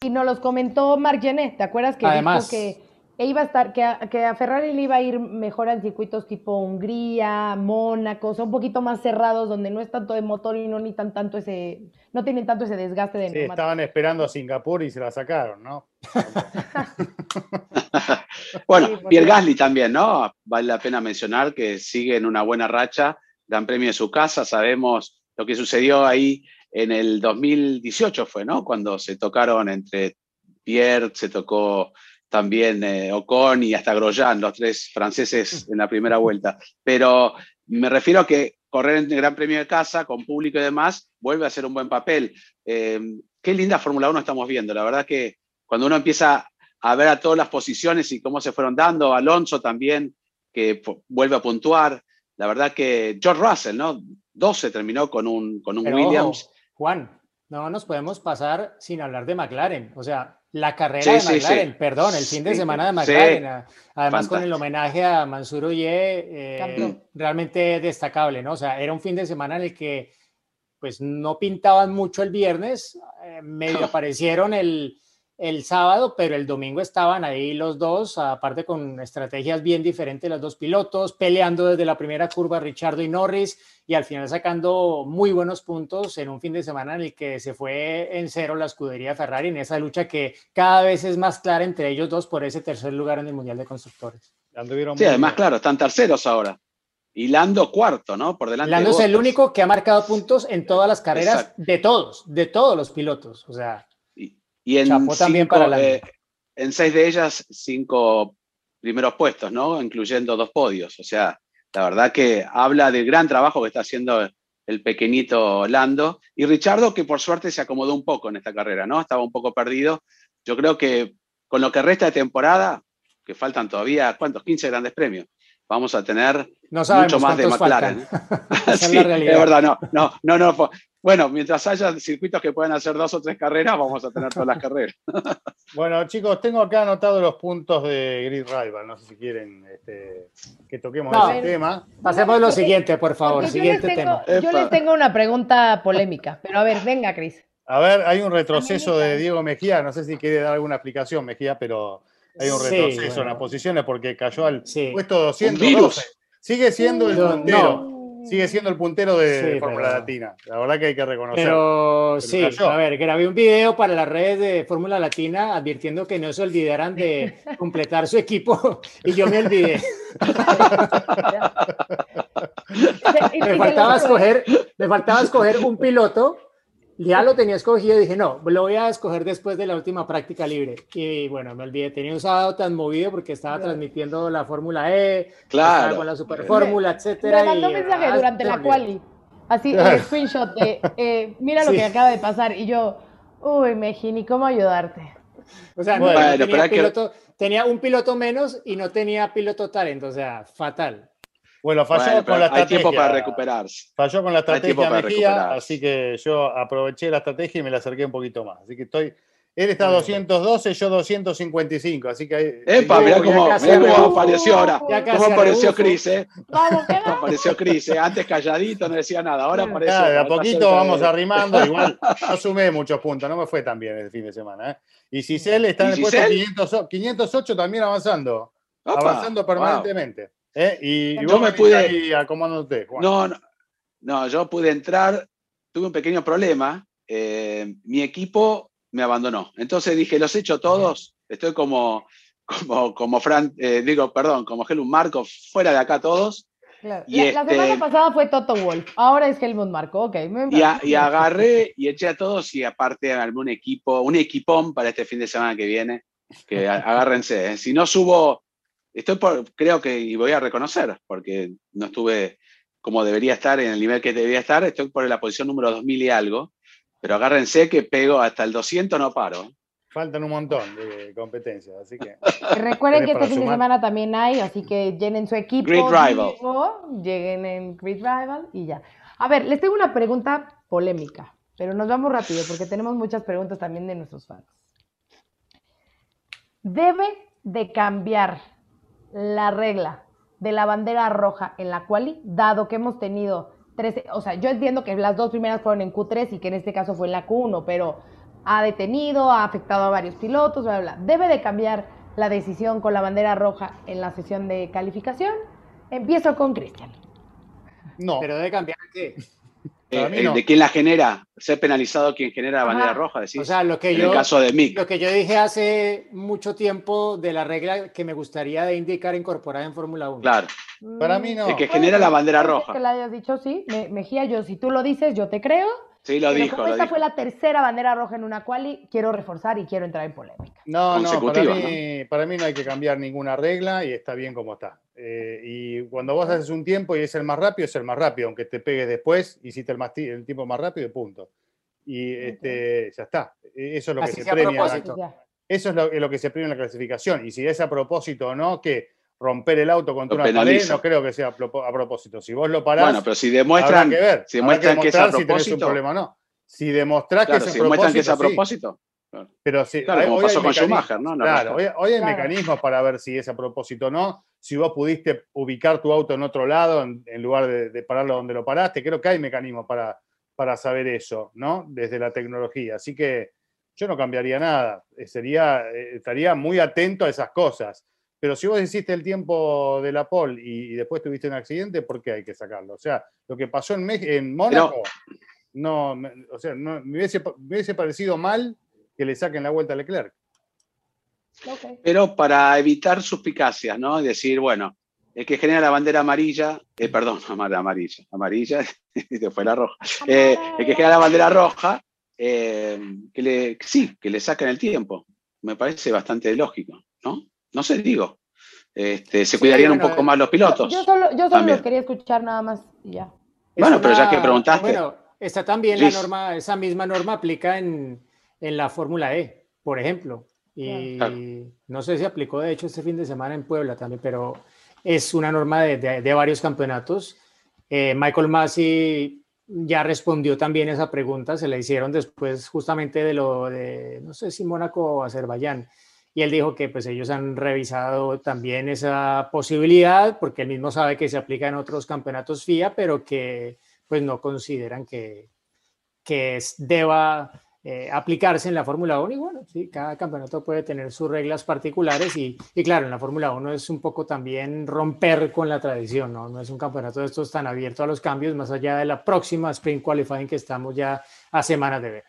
Y nos los comentó Marc Genet, ¿te acuerdas que Además, dijo que iba a estar, que a, que a, Ferrari le iba a ir mejor en circuitos tipo Hungría, Mónaco, son un poquito más cerrados donde no es tanto de motor y no ni tan tanto ese, no tienen tanto ese desgaste de Sí, estaban esperando a Singapur y se la sacaron, ¿no? bueno, Pierre Gasly también, ¿no? Vale la pena mencionar que sigue en una buena racha, Gran Premio de su casa, sabemos lo que sucedió ahí en el 2018 fue, ¿no? Cuando se tocaron entre Pierre, se tocó también eh, Ocon y hasta Grosjean, los tres franceses mm. en la primera vuelta. Pero me refiero a que correr en el Gran Premio de Casa, con público y demás, vuelve a ser un buen papel. Eh, qué linda Fórmula 1 estamos viendo. La verdad que cuando uno empieza a ver a todas las posiciones y cómo se fueron dando, Alonso también, que vuelve a puntuar. La verdad que George Russell, ¿no? 12 terminó con un, con un Williams. Juan, no nos podemos pasar sin hablar de McLaren. O sea, la carrera de McLaren, perdón, el fin de semana de McLaren, además con el homenaje a Mansur Oye, eh, realmente destacable, ¿no? O sea, era un fin de semana en el que pues no pintaban mucho el viernes, eh, medio aparecieron el, el sábado, pero el domingo estaban ahí los dos, aparte con estrategias bien diferentes, los dos pilotos, peleando desde la primera curva Richardo y Norris, y al final sacando muy buenos puntos en un fin de semana en el que se fue en cero la escudería Ferrari, en esa lucha que cada vez es más clara entre ellos dos por ese tercer lugar en el Mundial de Constructores. Sí, además, claro, están terceros ahora. Y Lando cuarto, ¿no? Por delante. Lando es el único que ha marcado puntos en todas las carreras de todos, de todos los pilotos. O sea, y en, también para eh, en seis de ellas, cinco primeros puestos, ¿no? Incluyendo dos podios. O sea, la verdad que habla del gran trabajo que está haciendo el pequeñito Lando. Y Richardo, que por suerte se acomodó un poco en esta carrera, ¿no? Estaba un poco perdido. Yo creo que con lo que resta de temporada, que faltan todavía, ¿cuántos? 15 grandes premios. Vamos a tener no mucho más de McLaren. sí, es verdad, no, no, no, no. Bueno, mientras haya circuitos que puedan hacer dos o tres carreras, vamos a tener todas las carreras. bueno, chicos, tengo acá anotados los puntos de Grid Rival. No sé si quieren este, que toquemos ese tema. Pasemos lo siguiente, por favor. Siguiente tema. Yo les tengo una pregunta polémica, pero a ver, venga, Cris. A ver, hay un retroceso de Diego Mejía. No sé si quiere dar alguna explicación, Mejía, pero hay un retroceso en las posiciones porque cayó al puesto 212. Sigue siendo el puntero. Sigue siendo el puntero de Fórmula Latina. La verdad que hay que reconocerlo. Pero sí, a ver, grabé un video para las redes de Fórmula Latina advirtiendo que no se olvidaran de completar su equipo y yo me olvidé. me, faltaba escoger, me faltaba escoger un piloto ya lo tenía escogido y dije, no, lo voy a escoger después de la última práctica libre. Y bueno, me olvidé, tenía un sábado tan movido porque estaba transmitiendo la Fórmula E, claro. con la Super Fórmula, etcétera. Me mandó mensaje ah, durante la quali, así, el screenshot de, eh, mira lo que acaba de pasar. Y yo, uy, Mejini, ¿cómo ayudarte? O sea, no, tenía, piloto, tenía un piloto menos y no tenía piloto talento, o sea, fatal. Bueno, falló con la estrategia. Hay tiempo para recuperarse. Falló con la estrategia Mejía, así que yo aproveché la estrategia y me la acerqué un poquito más. Así que estoy. Él está a 212, yo 255, así que... ¡Epa! Mirá cómo, apareció ahora. Cómo apareció Cris, ¿eh? Vamos, ¿Cómo apareció Cris, ¿eh? Antes calladito, no decía nada, ahora apareció... de a poquito vamos arrimando, igual no sumé muchos puntos, no me fue tan bien el fin de semana, ¿eh? Y Cicel está en el puesto 508 también avanzando, avanzando permanentemente. ¿Eh? Y, yo me pude. No, no, no, yo pude entrar, tuve un pequeño problema. Eh, mi equipo me abandonó. Entonces dije, los he hecho todos. Estoy como, como, como Fran, eh, digo, perdón, como Helmut Marco, fuera de acá todos. Y la, este semana pasada fue Toto Wolf, ahora es Helmut Marco, ok. y, agarré y eché a todos y aparte algún equipo, un equipón para este fin de semana que viene, que agárrense. Si no subo estoy por, creo que, y voy a reconocer, porque no estuve como debería estar, en el nivel que debería estar, estoy por la posición número 2000 y algo, pero agárrense que pego hasta el 200, no paro. Faltan un montón de competencias, así que... Recuerden que este fin de semana también hay, así que llenen su equipo. Grid Rival. lleguen en Grid Rival y ya. A ver, les tengo una pregunta polémica, pero nos vamos rápido porque tenemos muchas preguntas también de nuestros fans. ¿Debe de cambiar la regla de la bandera roja en la quali, dado que hemos tenido 13, o sea, yo entiendo que las dos primeras fueron en Q3 y que en este caso fue en la Q1, pero ha detenido, ha afectado a varios pilotos, bla, bla, bla. ¿Debe de cambiar la decisión con la bandera roja en la sesión de calificación? Empiezo con Cristian. No. ¿Pero debe cambiar qué? Eh, de quién la genera, ser penalizado quien genera la bandera roja, decís. O sea, lo que en yo, el caso de Mick. Lo que yo dije hace mucho tiempo de la regla que me gustaría de indicar incorporar en Fórmula 1. Claro. Para mí no. El que genera la bandera roja. Que la hayas dicho, sí. Mejía, yo, si tú lo dices, yo te creo. Sí, lo dijo. esta fue la tercera bandera roja en una quali, quiero reforzar y quiero entrar en polémica. No, no, para mí, para mí no hay que cambiar ninguna regla y está bien como está. Eh, y cuando vos haces un tiempo y es el más rápido, es el más rápido, aunque te pegues después, hiciste el, más el tiempo más rápido y punto. Y este, ya está. E, eso es lo que se premia. Eso es lo, que se premia en la clasificación. Y si es a propósito o no, que romper el auto contra una pared, no creo que sea a propósito. Si vos lo parás, bueno, pero si demuestran, que ver. Si demuestran que, es a propósito, si un problema no. Si demostrás que, es si demuestran que es a propósito. Pero sí, claro, como pasó con Schumacher, ¿no? claro, hoy, hay mecanismos para ver si es a propósito o no. Si vos pudiste ubicar tu auto en otro lado en, lugar de, pararlo donde lo paraste, creo que hay mecanismos para, para saber eso, ¿no? Desde la tecnología. Así que yo no cambiaría nada. Eh, sería, eh, estaría muy atento a esas cosas. Pero si vos hiciste el tiempo de la pole y, después tuviste un accidente, ¿por qué hay que sacarlo? O sea, lo que pasó en, en Mónaco, no, o sea, no, me, hubiese, parecido mal que le saquen la vuelta a Leclerc. Pero para evitar suspicacias, ¿no? Decir, bueno, el que genera la bandera amarilla, eh, perdón, amarilla, amarilla, y después la roja. Eh, el que genera la bandera roja, eh, que le, sí, que le saquen el tiempo. Me parece bastante lógico, ¿no? No sé, digo. Este, se cuidarían un poco más los pilotos. Yo, solo, yo solo los quería escuchar nada más y ya. Bueno, pero ya que preguntaste. Bueno, está también la norma, esa misma norma aplica en, en la Fórmula E, por ejemplo. Y no sé si aplicó de hecho este fin de semana en Puebla también, pero es una norma de, de, varios campeonatos. Eh, Michael Massey ya respondió también esa pregunta, se la hicieron después justamente de lo de, no sé si Mónaco o Azerbaiyán, y él dijo que pues ellos han revisado también esa posibilidad, porque él mismo sabe que se aplica en otros campeonatos FIA, pero que pues no consideran que, que deba eh, aplicarse en la Fórmula 1 y bueno, sí, cada campeonato puede tener sus reglas particulares y, y claro, en la Fórmula 1 es un poco también romper con la tradición, ¿no? No es un campeonato de estos tan abierto a los cambios, más allá de la próxima Spring Qualifying que estamos ya a semanas de ver.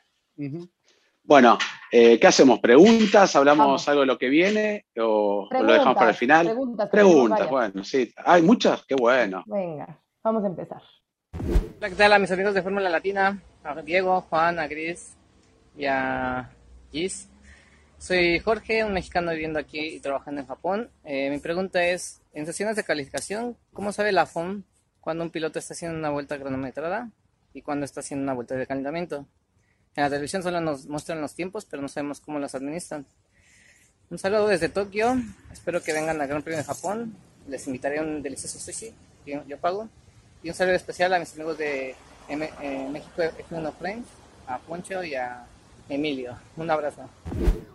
Bueno, eh, ¿qué hacemos? ¿Preguntas? ¿Hablamos algo de lo que viene o, lo dejamos para el final? Preguntas, preguntas bueno, sí. Hay muchas, qué bueno. Venga, vamos a empezar. Hola, ¿qué tal a mis amigos de Fórmula Latina? A Diego, Juan, a Gris, y a Gis. Soy Jorge, un mexicano viviendo aquí y trabajando en Japón. Eh, mi pregunta es, en sesiones de calificación, ¿cómo sabe la FOM cuando un piloto está haciendo una vuelta cronometrada y cuando está haciendo una vuelta de calentamiento? En la televisión solo nos muestran los tiempos, pero no sabemos cómo los administran. Un saludo desde Tokio, espero que vengan al Gran Premio de Japón. Les invitaré un delicioso sushi, que yo pago. Y un saludo especial a mis amigos de eh, México F1 Frames, a Poncho y a Emilio. Un abrazo.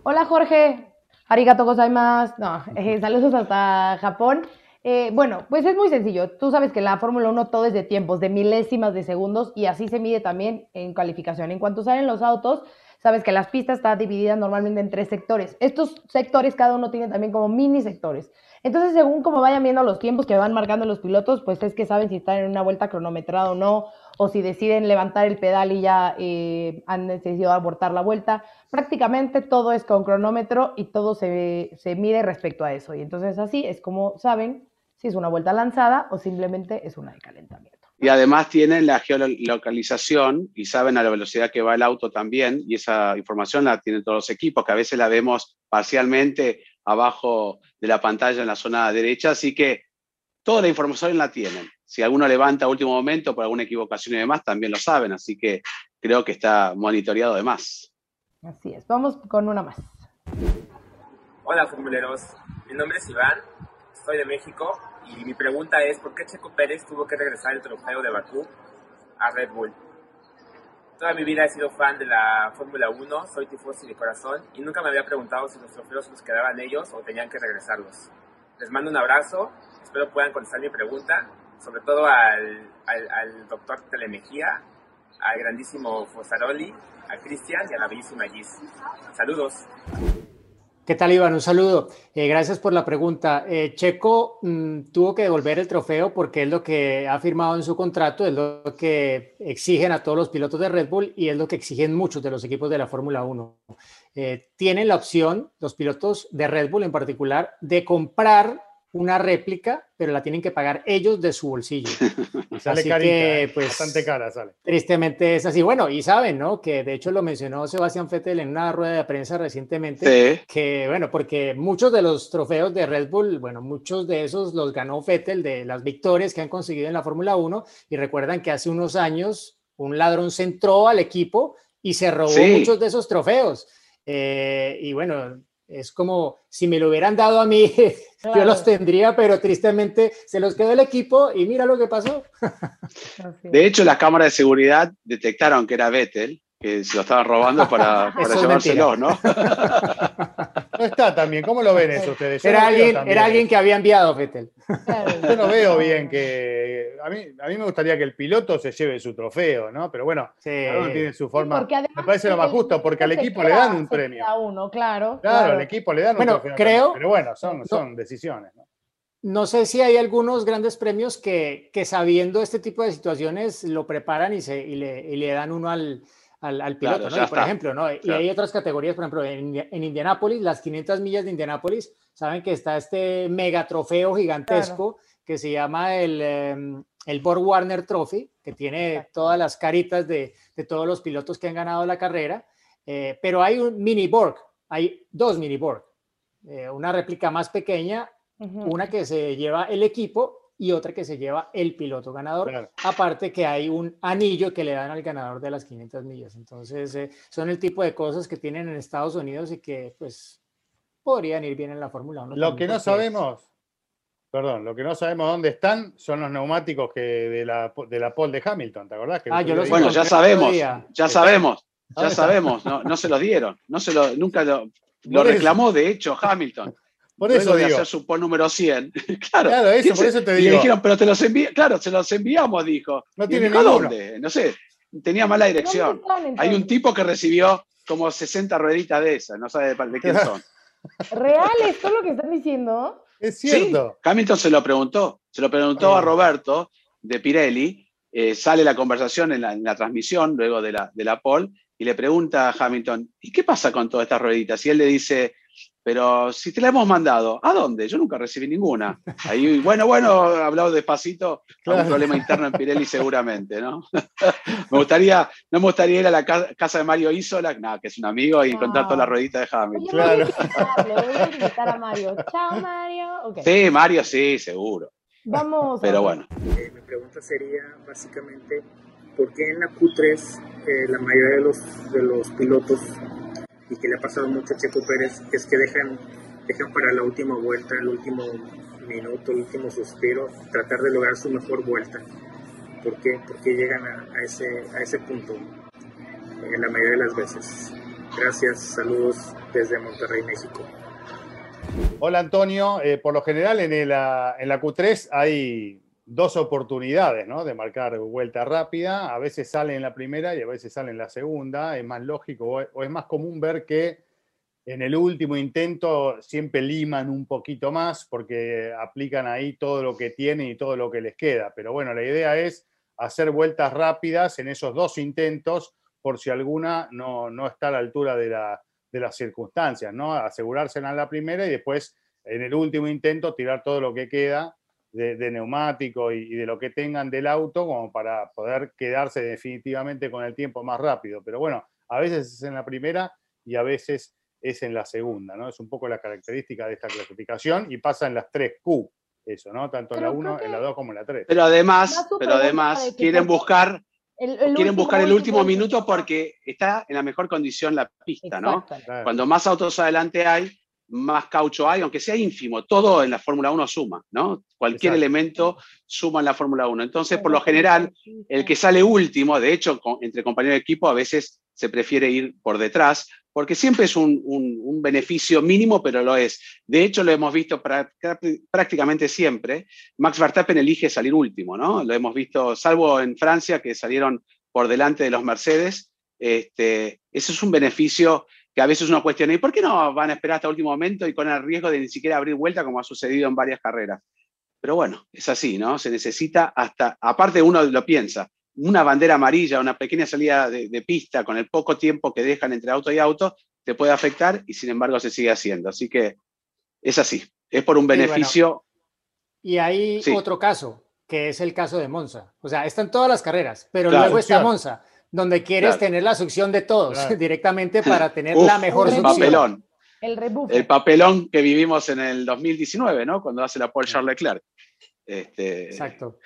Hola Jorge, arigato gozaimasu. No, eh, saludos hasta Japón. Eh, bueno, pues es muy sencillo. Tú sabes que la Fórmula 1 todo es de tiempos, de milésimas de segundos y así se mide también en calificación. En cuanto salen los autos, sabes que las pistas están divididas normalmente en tres sectores. Estos sectores, cada uno tiene también como mini sectores. Entonces, según como vayan viendo los tiempos que van marcando los pilotos, pues es que saben si están en una vuelta cronometrada o no, o si deciden levantar el pedal y ya eh, han decidido abortar la vuelta. Prácticamente todo es con cronómetro y todo se, se mide respecto a eso. Y entonces así es como saben si es una vuelta lanzada o simplemente es una de calentamiento. Y además tienen la geolocalización y saben a la velocidad que va el auto también, y esa información la tienen todos los equipos, que a veces la vemos parcialmente abajo de la pantalla en la zona derecha, así que toda la información la tienen. Si alguno levanta a último momento por alguna equivocación y demás, también lo saben, así que creo que está monitoreado de más. Así es, vamos con una más. Hola formuleros, mi nombre es Iván, soy de México y mi pregunta es ¿por qué Checo Pérez tuvo que regresar el trofeo de Bakú a Red Bull? Toda mi vida he sido fan de la Fórmula 1, soy tifosi de corazón y nunca me había preguntado si los trofeos los quedaban ellos o tenían que regresarlos. Les mando un abrazo, espero puedan contestar mi pregunta sobre todo al, al, doctor Telemejía, al grandísimo Fosaroli, a Cristian y a la bellísima Gis. Saludos. ¿Qué tal, Iván? Un saludo. Eh, gracias por la pregunta. Eh, Checo mm, tuvo que devolver el trofeo porque es lo que ha firmado en su contrato, es lo que exigen a todos los pilotos de Red Bull y es lo que exigen muchos de los equipos de la Fórmula 1. Eh, tienen la opción, los pilotos de Red Bull en particular, de comprar una réplica, pero la tienen que pagar ellos de su bolsillo. sale así que, ¿eh? pues, bastante cara sale. Tristemente es así. Bueno, y saben, ¿no? Que de hecho lo mencionó Sebastián Vettel en una rueda de prensa recientemente, que bueno, porque muchos de los trofeos de Red Bull, bueno, muchos de esos los ganó Vettel de las victorias que han conseguido en la Fórmula 1 y recuerdan que hace unos años un ladrón se entró al equipo y se robó muchos de esos trofeos. Eh, y bueno, es como si me lo hubieran dado a mí, yo los tendría, pero tristemente se los quedó el equipo y mira lo que pasó. De hecho, las cámaras de seguridad detectaron que era Vettel que se lo estaban robando para, para llevárselo, ¿no? No está también, ¿cómo lo ven eso ustedes? era, alguien, era alguien que había enviado Vettel. Yo no veo bien que. A mí, a mí me gustaría que el piloto se lleve su trofeo, ¿no? Pero bueno, cada uno tiene su forma. me parece lo más justo, porque al equipo le dan un premio. A uno, claro. Claro, al equipo le dan un bueno, trofeo. Creo, pero bueno, son, son decisiones, ¿no? No sé si hay algunos grandes premios que, que sabiendo este tipo de situaciones lo preparan y, se, y, le, y le dan uno al, al, piloto, ¿no? por ejemplo, ¿no? Y hay otras categorías, por ejemplo, en, en Indianápolis, las 500 millas de Indianápolis, saben que está este mega trofeo gigantesco que se llama el, em, el Borg Warner Trophy, que tiene todas las caritas de, de, todos los pilotos que han ganado la carrera, eh, pero hay un mini Borg, hay dos mini Borg, eh, una réplica más pequeña, una que se lleva el equipo y otra que se lleva el piloto ganador. Aparte que hay un anillo que le dan al ganador de las 500 millas. Entonces, eh, son el tipo de cosas que tienen en Estados Unidos y que pues podrían ir bien en la Fórmula 1. Lo que no sabemos, perdón, lo que no sabemos dónde están son los neumáticos que de la, de la pole de Hamilton, ¿te acordás? Que Ah, yo los Bueno, ya sabemos, ya sabemos, ya sabemos, no, no se los dieron, no se lo, nunca lo, reclamó, de hecho, Hamilton. Por Luego eso de digo. hacer su número 100. claro, Claro, eso, ¿quién por se- eso te y le digo. dijeron, pero te los, envi claro, se los enviamos, dijo. No tiene dijo, ¿a ninguno. dónde? No sé, tenía mala dirección. ¿Dónde están, Hay un tipo que recibió como 60 rueditas de esas, no sabe de, de quién son. ¿Real esto lo que están diciendo? Es Sí, cierto. Hamilton se lo preguntó, se lo preguntó Ah. a Roberto de Pirelli, eh, sale la conversación en la, en la transmisión luego de la, de la pole y le pregunta a Hamilton, ¿y qué pasa con todas estas rueditas? Y él le dice, pero si te la hemos mandado, ¿a dónde? Yo nunca recibí ninguna. Ahí, bueno, bueno, hablado despacito, Claro. algún problema interno en Pirelli seguramente, ¿no? me gustaría, no me gustaría ir a la ca- casa de Mario Isola, nada, que es un amigo, y encontrar Ah. todas las rueditas de Hamilton. Claro. voy a invitarle, voy a invitar a Mario. Chao, Mario. Ok, Sí, Mario sí, seguro. vamos. Pero bueno. Eh, mi pregunta sería básicamente, ¿por qué en la Q3 eh, la mayoría de los, de los pilotos, y que le ha pasado mucho a Checo Pérez, es que dejan, dejan para la última vuelta, el último minuto, el último suspiro, tratar de lograr su mejor vuelta? ¿Por qué, por qué llegan a, ese, a ese punto eh, la mayoría de las veces? Gracias, saludos desde Monterrey, México. Hola Antonio, Eh, por lo general en, el, ah, en la Q3 hay dos oportunidades ¿no? de marcar vuelta rápida, a veces sale en la primera y a veces sale en la segunda, es más lógico o es más común ver que en el último intento siempre liman un poquito más porque aplican ahí todo lo que tienen y todo lo que les queda, pero bueno, la idea es hacer vueltas rápidas en esos dos intentos por si alguna no, no está a la altura de la, de las circunstancias, ¿no? Asegurarse en la primera y después en el último intento tirar todo lo que queda de, de neumático y, y de lo que tengan del auto como para poder quedarse definitivamente con el tiempo más rápido. Pero bueno, a veces es en la primera y a veces es en la segunda, ¿no? Es un poco la característica de esta clasificación y pasa en las 3Q, eso, ¿no? Tanto en la Pero 1, creo en la que- 2 como en la 3. Pero además, pero además quieren buscar, El- el quieren último, buscar el último minuto porque está en la mejor condición la pista, ¿no? Claro. Cuando más autos adelante hay, más caucho hay, aunque sea ínfimo, todo en la Fórmula 1 suma, ¿no? Cualquier Exacto. elemento suma en la Fórmula 1. Entonces, por lo general, el que sale último, de hecho, entre compañeros de equipo, a veces se prefiere ir por detrás, porque siempre es un, un- un beneficio mínimo, pero lo es. De hecho, lo hemos visto prácticamente siempre. Max Verstappen elige salir último, ¿no? Lo hemos visto, salvo en Francia, que salieron por delante de los Mercedes. Este, eso es un beneficio que a veces uno cuestiona, ¿y por qué no van a esperar hasta el último momento y con el riesgo de ni siquiera abrir vuelta, como ha sucedido en varias carreras? Pero bueno, es así, ¿no? Se necesita hasta, aparte uno lo piensa, una bandera amarilla, una pequeña salida de, de pista con el poco tiempo que dejan entre auto y auto, te puede afectar y sin embargo se sigue haciendo. Así que es así, es por un bueno. beneficio. Y hay Sí. otro caso, que es el caso de Monza. O sea, están todas las carreras, pero Claro. luego está. Monza, donde quieres Claro. tener la succión de todos Claro. directamente para tener Uf, la mejor el succión. papelón, El rebufo. el papelón que vivimos en el 2019, ¿no? Cuando hace la Paul Charles Leclerc. Este, Exacto.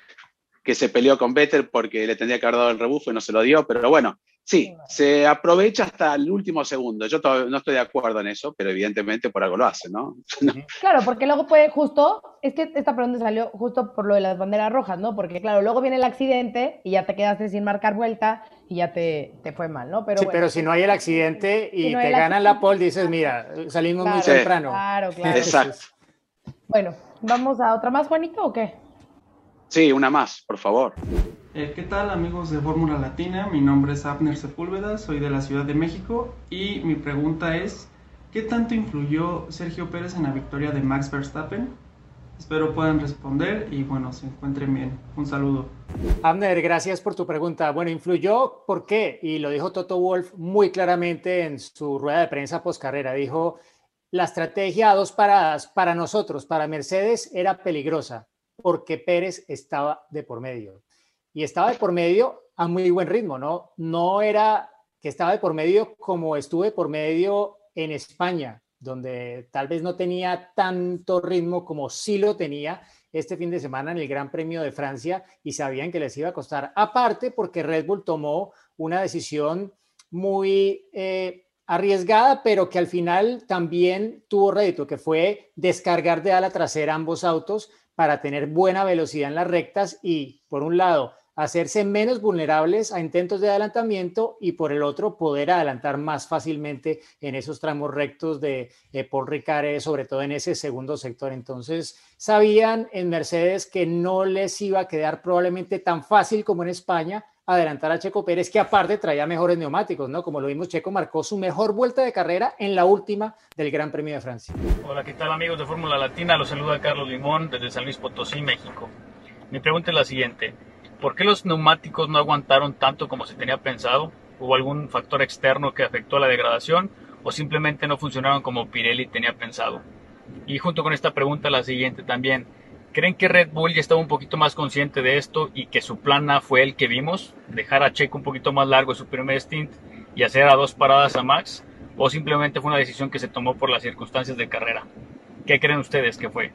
que se peleó con Vettel porque le tendría que haber dado el rebufo y no se lo dio, pero bueno, sí, se aprovecha hasta el último segundo. Yo todavía no estoy de acuerdo en eso, pero evidentemente por algo lo hace, ¿no? Claro, porque luego puede justo, es que esta pregunta salió justo por lo de las banderas rojas, ¿no? Porque claro, luego viene el accidente y ya te quedaste sin marcar vuelta y ya te, te fue mal, ¿no? Pero sí, bueno, pero si no hay el accidente y Si no te ganan la pole, dices, mira, salimos muy temprano. Claro, claro. Exacto. Bueno, ¿vamos a otra más, Juanito, o qué? Sí, una más, por favor. Eh, ¿Qué tal amigos de Fórmula Latina? Mi nombre es Abner Sepúlveda, soy de la Ciudad de México y mi pregunta es, ¿qué tanto influyó Sergio Pérez en la victoria de Max Verstappen? Espero puedan responder y bueno, se encuentren bien. Un saludo. Abner, gracias por tu pregunta. Bueno, influyó, ¿por qué? Y lo dijo Toto Wolf muy claramente en su rueda de prensa post carrera. Dijo, la estrategia a dos paradas para nosotros, para Mercedes, era peligrosa porque Pérez estaba de por medio. Y estaba de por medio a muy buen ritmo, ¿no? No era que estaba de por medio como estuve por medio en España, donde tal vez no tenía tanto ritmo como sí lo tenía este fin de semana en el Gran Premio de Francia y sabían que les iba a costar. Aparte, porque Red Bull tomó una decisión muy eh, arriesgada, pero que al final también tuvo rédito, que fue descargar de ala trasera ambos autos para tener buena velocidad en las rectas y, por un lado, hacerse menos vulnerables a intentos de adelantamiento y por el otro poder adelantar más fácilmente en esos tramos rectos de eh, Paul Ricard, sobre todo en ese segundo sector. Entonces sabían en Mercedes que no les iba a quedar probablemente tan fácil como en España adelantar a Checo Pérez, que aparte traía mejores neumáticos, ¿no? Como lo vimos, Checo marcó su mejor vuelta de carrera en la última del Gran Premio de Francia. Hola, ¿qué tal amigos de Fórmula Latina? Los saluda Carlos Limón desde San Luis Potosí, México. Mi pregunta es la siguiente. ¿Por qué los neumáticos no aguantaron tanto como se tenía pensado? ¿Hubo algún factor externo que afectó la degradación o simplemente no funcionaron como Pirelli tenía pensado? Y junto con esta pregunta la siguiente también. ¿Creen que Red Bull ya estaba un poquito más consciente de esto y que su plan A fue el que vimos? Dejar a Checo un poquito más largo su primer stint y hacer a dos paradas a Max? ¿O simplemente fue una decisión que se tomó por las circunstancias de carrera? ¿Qué creen ustedes que fue?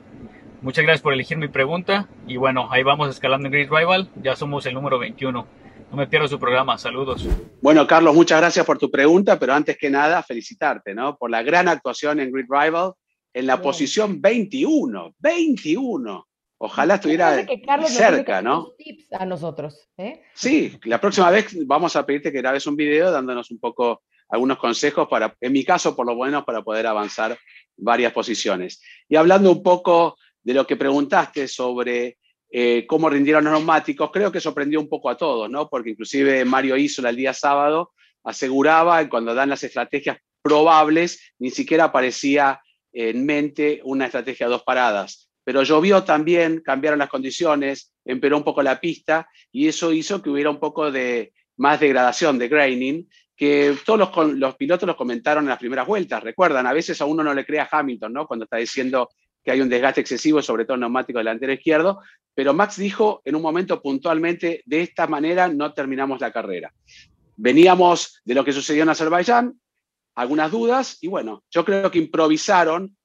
Muchas gracias por elegir mi pregunta y bueno, ahí vamos escalando en Grid Rival, ya somos el número 21. No me pierdo su programa, saludos. Bueno, Carlos, muchas gracias por tu pregunta, pero antes que nada, felicitarte, ¿no? Por la gran actuación en Grid Rival en la posición 21, 21. Ojalá estuviera cerca, ¿no? Tips a nosotros. ¿eh? Sí, la próxima vez vamos a pedirte que grabes un video dándonos un poco algunos consejos para, en mi caso, por lo menos, para poder avanzar varias posiciones. Y hablando un poco de lo que preguntaste sobre eh, cómo rindieron los neumáticos, creo que sorprendió un poco a todos, ¿no? Porque inclusive Mario Isola el día sábado aseguraba, cuando dan las estrategias probables, ni siquiera aparecía en mente una estrategia a dos paradas. Pero llovió también, cambiaron las condiciones, empeoró un poco la pista y eso hizo que hubiera un poco de más degradación, de graining, que todos los, los pilotos los comentaron en las primeras vueltas. Recuerdan, a veces a uno no le crea Hamilton, ¿no? Cuando está diciendo que hay un desgaste excesivo, sobre todo el neumático delantero izquierdo, pero Max dijo en un momento puntualmente, de esta manera no terminamos la carrera. Veníamos de lo que sucedió en Azerbaiyán, algunas dudas, y bueno, yo creo que improvisaron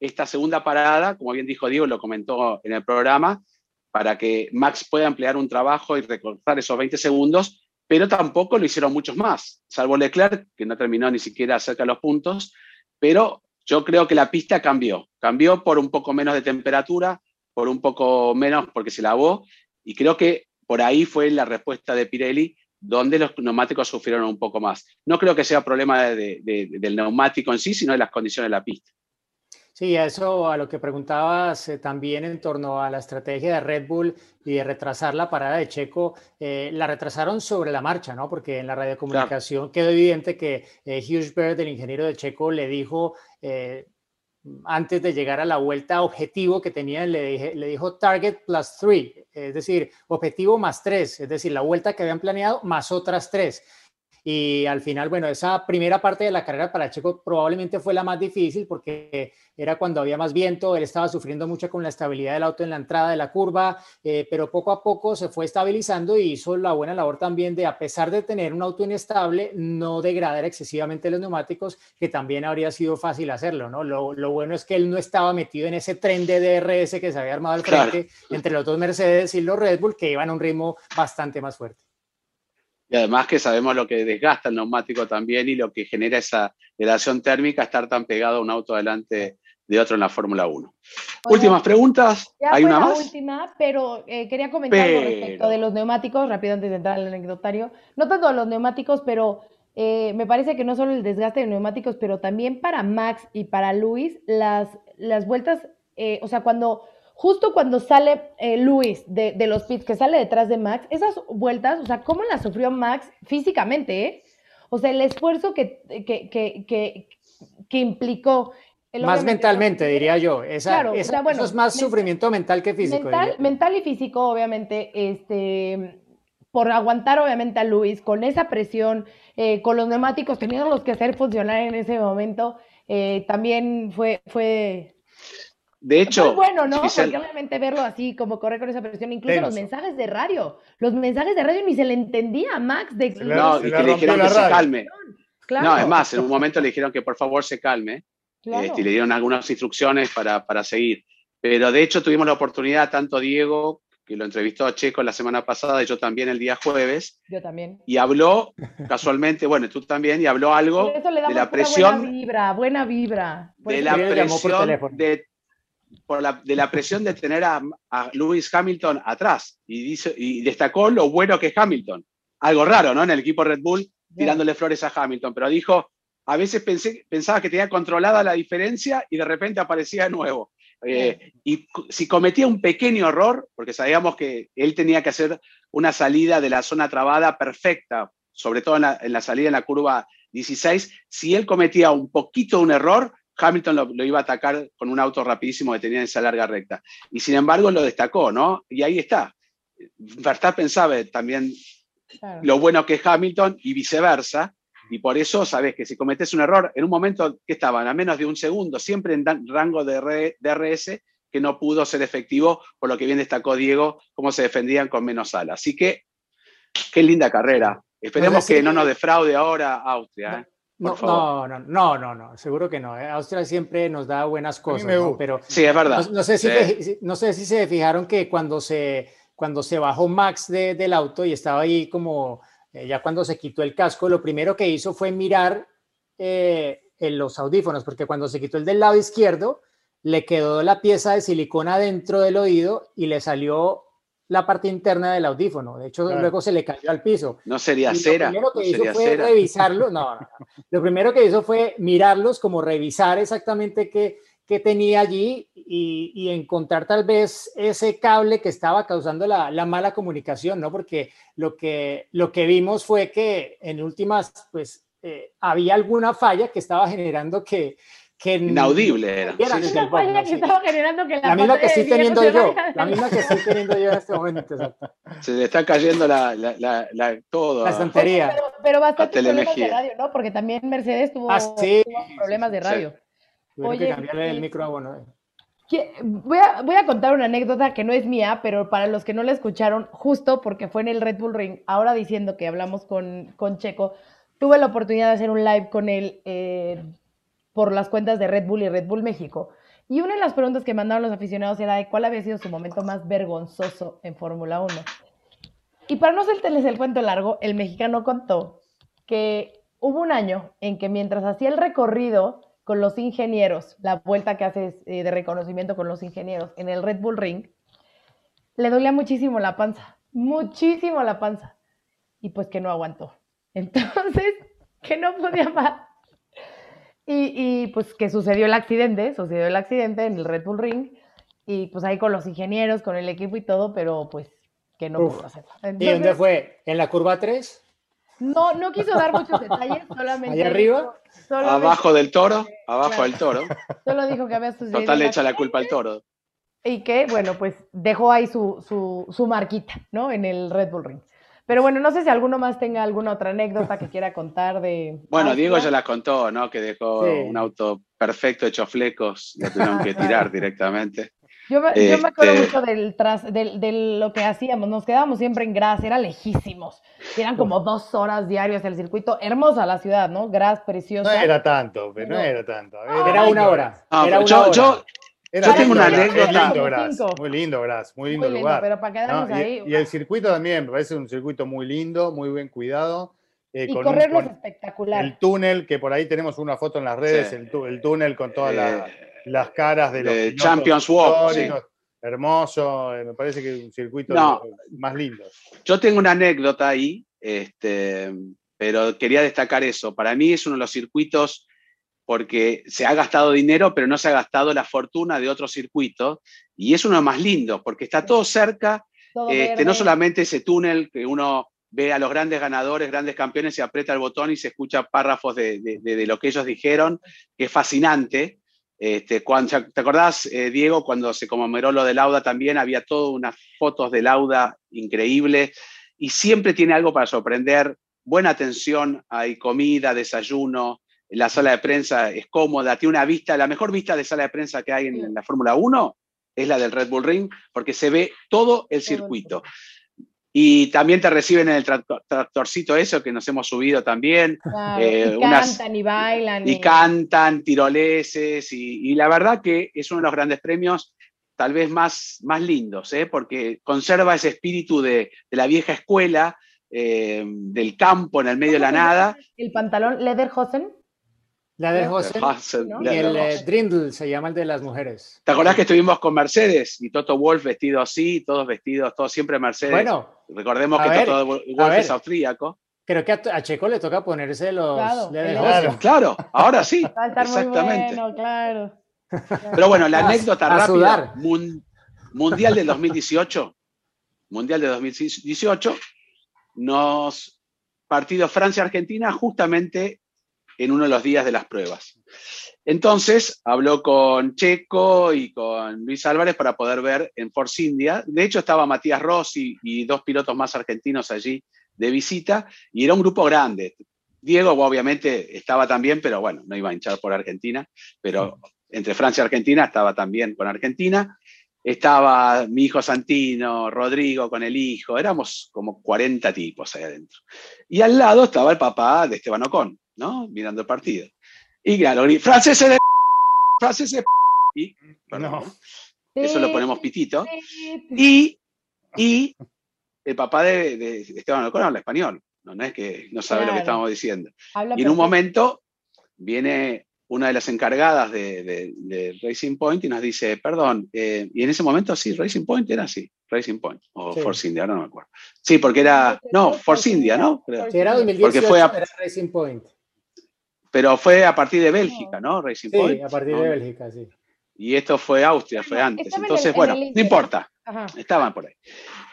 esta segunda parada, como bien dijo Diego, lo comentó en el programa, para que Max pueda emplear un trabajo y recortar esos 20 segundos, pero tampoco lo hicieron muchos más, salvo Leclerc, que no terminó ni siquiera cerca de los puntos, pero yo creo que la pista cambió. Cambió por un poco menos de temperatura, por un poco menos porque se lavó, y creo que por ahí fue la respuesta de Pirelli, donde los neumáticos sufrieron un poco más. No creo que sea problema del neumático en sí, sino de las condiciones de la pista. Sí, eso a lo que preguntabas eh, también en torno a la estrategia de Red Bull y de retrasar la parada de Checo, eh, la retrasaron sobre la marcha, ¿no? Porque en la radiocomunicación quedó evidente que eh, Hughes Bird, el ingeniero de Checo, le dijo antes de llegar a la vuelta objetivo que tenía, le, le dijo target plus three, es decir, objetivo más tres, es decir, la vuelta que habían planeado más otras tres. Y al final, bueno, esa primera parte de la carrera para Checo probablemente fue la más difícil porque era cuando había más viento, él estaba sufriendo mucho con la estabilidad del auto en la entrada de la curva, eh, pero poco a poco se fue estabilizando y hizo la buena labor también de, a pesar de tener un auto inestable, no degradar excesivamente los neumáticos, que también habría sido fácil hacerlo, ¿no? Lo, lo bueno es que él no estaba metido en ese tren de DRS que se había armado al frente entre los dos Mercedes y los Red Bull, que iban a un ritmo bastante más fuerte. Y además que sabemos lo que desgasta el neumático también y lo que genera esa relación térmica, estar tan pegado a un auto delante de otro en la Fórmula 1. Últimas preguntas. ¿Hay una más? última, pero eh, quería comentar respecto de los neumáticos, rápido antes de entrar al anecdotario. No tanto los neumáticos, pero eh, me parece que no solo el desgaste de neumáticos, pero también para Max y para Luis, las, las vueltas, eh, o sea, cuando justo cuando sale eh, Luis de, de, los pits, que sale detrás de Max, esas vueltas, o sea, ¿cómo las sufrió Max físicamente? Eh? O sea, el esfuerzo que, que, que, que implicó. más mentalmente, diría yo. Esa, claro, esa, bueno, eso es más sufrimiento mental que físico. Mental, mental y físico, obviamente, este, por aguantar, obviamente, a Luis con esa presión, eh, con los neumáticos teniendo los que hacer funcionar en ese momento, eh, también fue, fue de hecho, bueno, ¿no? Porque obviamente verlo así, como correr con esa presión, incluso los mensajes de radio, los mensajes de radio ni se le entendía a Max de No, y que le dijeron que se calme. No, es más, en un momento le dijeron que por favor se calme. Este, y le dieron algunas instrucciones para, para seguir. Pero de hecho tuvimos la oportunidad, tanto Diego que lo entrevistó a Checo la semana pasada y yo también el día jueves. Yo también. Y habló casualmente, bueno, tú también, y habló algo de la presión. Buena vibra, buena vibra. de la presión de, por la, de la presión de tener a, a, Lewis Hamilton atrás. Y, dice, y destacó lo bueno que es Hamilton. Algo raro, ¿no? En el equipo Red Bull, tirándole flores a Hamilton. Pero dijo, a veces pensé, pensaba que tenía controlada la diferencia y de repente aparecía de nuevo. Eh, y si cometía un pequeño error, porque sabíamos que él tenía que hacer una salida de la zona trabada perfecta, sobre todo en la, salida en la curva 16, si él cometía un poquito un error, Hamilton lo, iba a atacar con un auto rapidísimo que tenía esa larga recta. Y sin embargo lo destacó, ¿no? Y ahí está. Verstappen sabe también lo bueno que es Hamilton y viceversa. Y por eso sabes que si cometes un error, en un momento que estaban a menos de un segundo, siempre en rango de DRS, que no pudo ser efectivo, por lo que bien destacó Diego, cómo se defendían con menos alas. Así que, qué linda carrera. Esperemos que no nos defraude ahora Austria. ¿eh? No, no, no, no, no, no, seguro que no. ¿eh? Austria siempre nos da buenas cosas, pero sí, es verdad. No, sé, si no sé si se fijaron que cuando se, cuando se bajó Max del auto y estaba ahí como eh, ya cuando se quitó el casco, lo primero que hizo fue mirar eh, en los audífonos, porque cuando se quitó el del lado izquierdo, le quedó la pieza de silicona dentro del oído y le salió la parte interna del audífono. De hecho, luego se le cayó al piso. No sería cera. Lo primero que hizo fue revisarlo. No, no, Lo primero que hizo fue mirarlos, como revisar exactamente qué, que tenía allí y, encontrar tal vez ese cable que estaba causando la, mala comunicación, ¿no? Porque lo que, lo que vimos fue que en últimas, pues, eh, había alguna falla que estaba generando que... que Inaudible era. Una falla que estaba generando que la, la misma que estoy teniendo yo, la misma que estoy teniendo yo en este momento. Se le está cayendo la, la, la todo. La estantería. Pero, pero bastante problemas de radio, ¿no? Porque también Mercedes tuvo, ah, sí, tuvo problemas de radio. Oye, que cambiarle el micro a bueno. Voy a, voy a contar una anécdota que no es mía, pero para los que no la escucharon, justo porque fue en el Red Bull Ring, ahora diciendo que hablamos con, con Checo, tuve la oportunidad de hacer un live con él eh, por las cuentas de Red Bull y Red Bull México. Y una de las preguntas que mandaron los aficionados era de cuál había sido su momento más vergonzoso en Fórmula 1. Y para no hacerles el cuento largo, el mexicano contó que hubo un año en que mientras hacía el recorrido con los ingenieros, la vuelta que haces eh, de reconocimiento con los ingenieros en el Red Bull Ring, le dolía muchísimo la panza, muchísimo la panza. Y pues que no aguantó. Entonces, que no podía más. Y, pues que sucedió el accidente, sucedió el accidente en el Red Bull Ring. Y pues ahí con los ingenieros, con el equipo y todo, pero pues que no pudo hacerlo. ¿Y dónde fue? ¿En la curva 3? No, no quiso dar muchos detalles, solamente. ¿Allá arriba? abajo del toro, abajo del toro. Solo dijo que había sucedido. Total le echa la culpa al toro. Y que, bueno, pues dejó ahí su, su, su, marquita, ¿no? En el Red Bull Ring. Pero bueno, no sé si alguno más tenga alguna otra anécdota que quiera contar de. Bueno, Diego ya la contó, ¿no? Que dejó un auto perfecto hecho flecos, lo tuvieron que tirar directamente. Yo me, acuerdo este mucho del, tras, del, de lo que hacíamos, nos quedábamos siempre en Gras, era lejísimos, eran como dos horas diarias el circuito, hermosa la ciudad, ¿no? Gras, preciosa. No era tanto, pero no, era tanto. era una hora. era una yo, hora. yo, yo tengo una anécdota. Lindo, Gras, muy lindo, Gras, muy lindo, muy lindo lugar. Pero para quedarnos ahí. Y, el circuito también, me parece un circuito muy lindo, muy bien cuidado. Eh, y correrlo es espectacular. El túnel, que por ahí tenemos una foto en las redes, el, el, túnel con toda la eh, las caras de los Champions Walk. Hermoso, eh, me parece que es un circuito más lindo. Yo tengo una anécdota ahí, este, pero quería destacar eso. Para mí es uno de los circuitos porque se ha gastado dinero, pero no se ha gastado la fortuna de otro circuito, y es uno de los más lindos, porque está todo cerca, este, no solamente ese túnel que uno ve a los grandes ganadores, grandes campeones, y aprieta el botón y se escucha párrafos de, de lo que ellos dijeron, que es fascinante, este, cuando, ¿Te acordás, eh, Diego, cuando se conmemoró lo de Lauda también? Había todas unas fotos de Lauda increíbles y siempre tiene algo para sorprender. Buena atención, hay comida, desayuno, la sala de prensa es cómoda, tiene una vista, la mejor vista de sala de prensa que hay en, la Fórmula 1 es la del Red Bull Ring, porque se ve todo el circuito. Y también te reciben en el tractorcito eso que nos hemos subido también. Eh, y cantan y bailan. Y, cantan, tiroleses. Y, la verdad que es uno de los grandes premios tal vez más, más lindos, ¿eh? porque conserva ese espíritu de, de la vieja escuela, eh, del campo en el medio de la nada. El pantalón Lederhosen. Lederhosen. Lederhosen, Y el eh. Drindle se llama el de las mujeres. ¿Te acordás que estuvimos con Mercedes y Toto Wolf vestido así, todos vestidos, todos siempre Mercedes? Bueno, Recordemos que ver, Toto Wolf ver. es austríaco. Creo que a, a Checo le toca ponerse los Claro, Lederhosen. Claro, ahora sí, exactamente. bueno, claro. Pero bueno, la anécdota a rápida. mun- mundial del 2018. Mundial del 2018. Nos partido Francia-Argentina justamente en uno de los días de las pruebas. Entonces habló con Checo y con Luis Álvarez para poder ver en Force India. De hecho, estaba Matías Rossi y dos pilotos más argentinos allí de visita y era un grupo grande. Diego obviamente estaba también, pero bueno, no iba a hinchar por Argentina, pero entre Francia y Argentina estaba también con Argentina. Estaba mi hijo Santino, Rodrigo con el hijo, éramos como 40 tipos ahí adentro. Y al lado estaba el papá de Esteban Ocon, ¿no? Mirando el partido. Y claro, gri- franceses de franceses de y, perdón. Eso lo ponemos pitito. Y, y el papá de, de Esteban Ocon habla español, no, no es que no sabe lo que estamos diciendo. Habla Y en un momento viene una de las encargadas de, de- de Racing Point y nos dice, perdón, eh, y en ese momento sí, Racing Point era así, Racing Point, o Sí. Force India, ahora no me acuerdo. Sí, porque era, no, Force India, ¿no? Era Porque 2018, fue a- era Racing Point. Pero fue a partir de Bélgica, ¿no? Racing Sí, Point. a partir ¿no? de Bélgica, sí. Y esto fue Austria, fue antes. estaba en el- Entonces, en bueno, no importa, Ajá. estaban por ahí.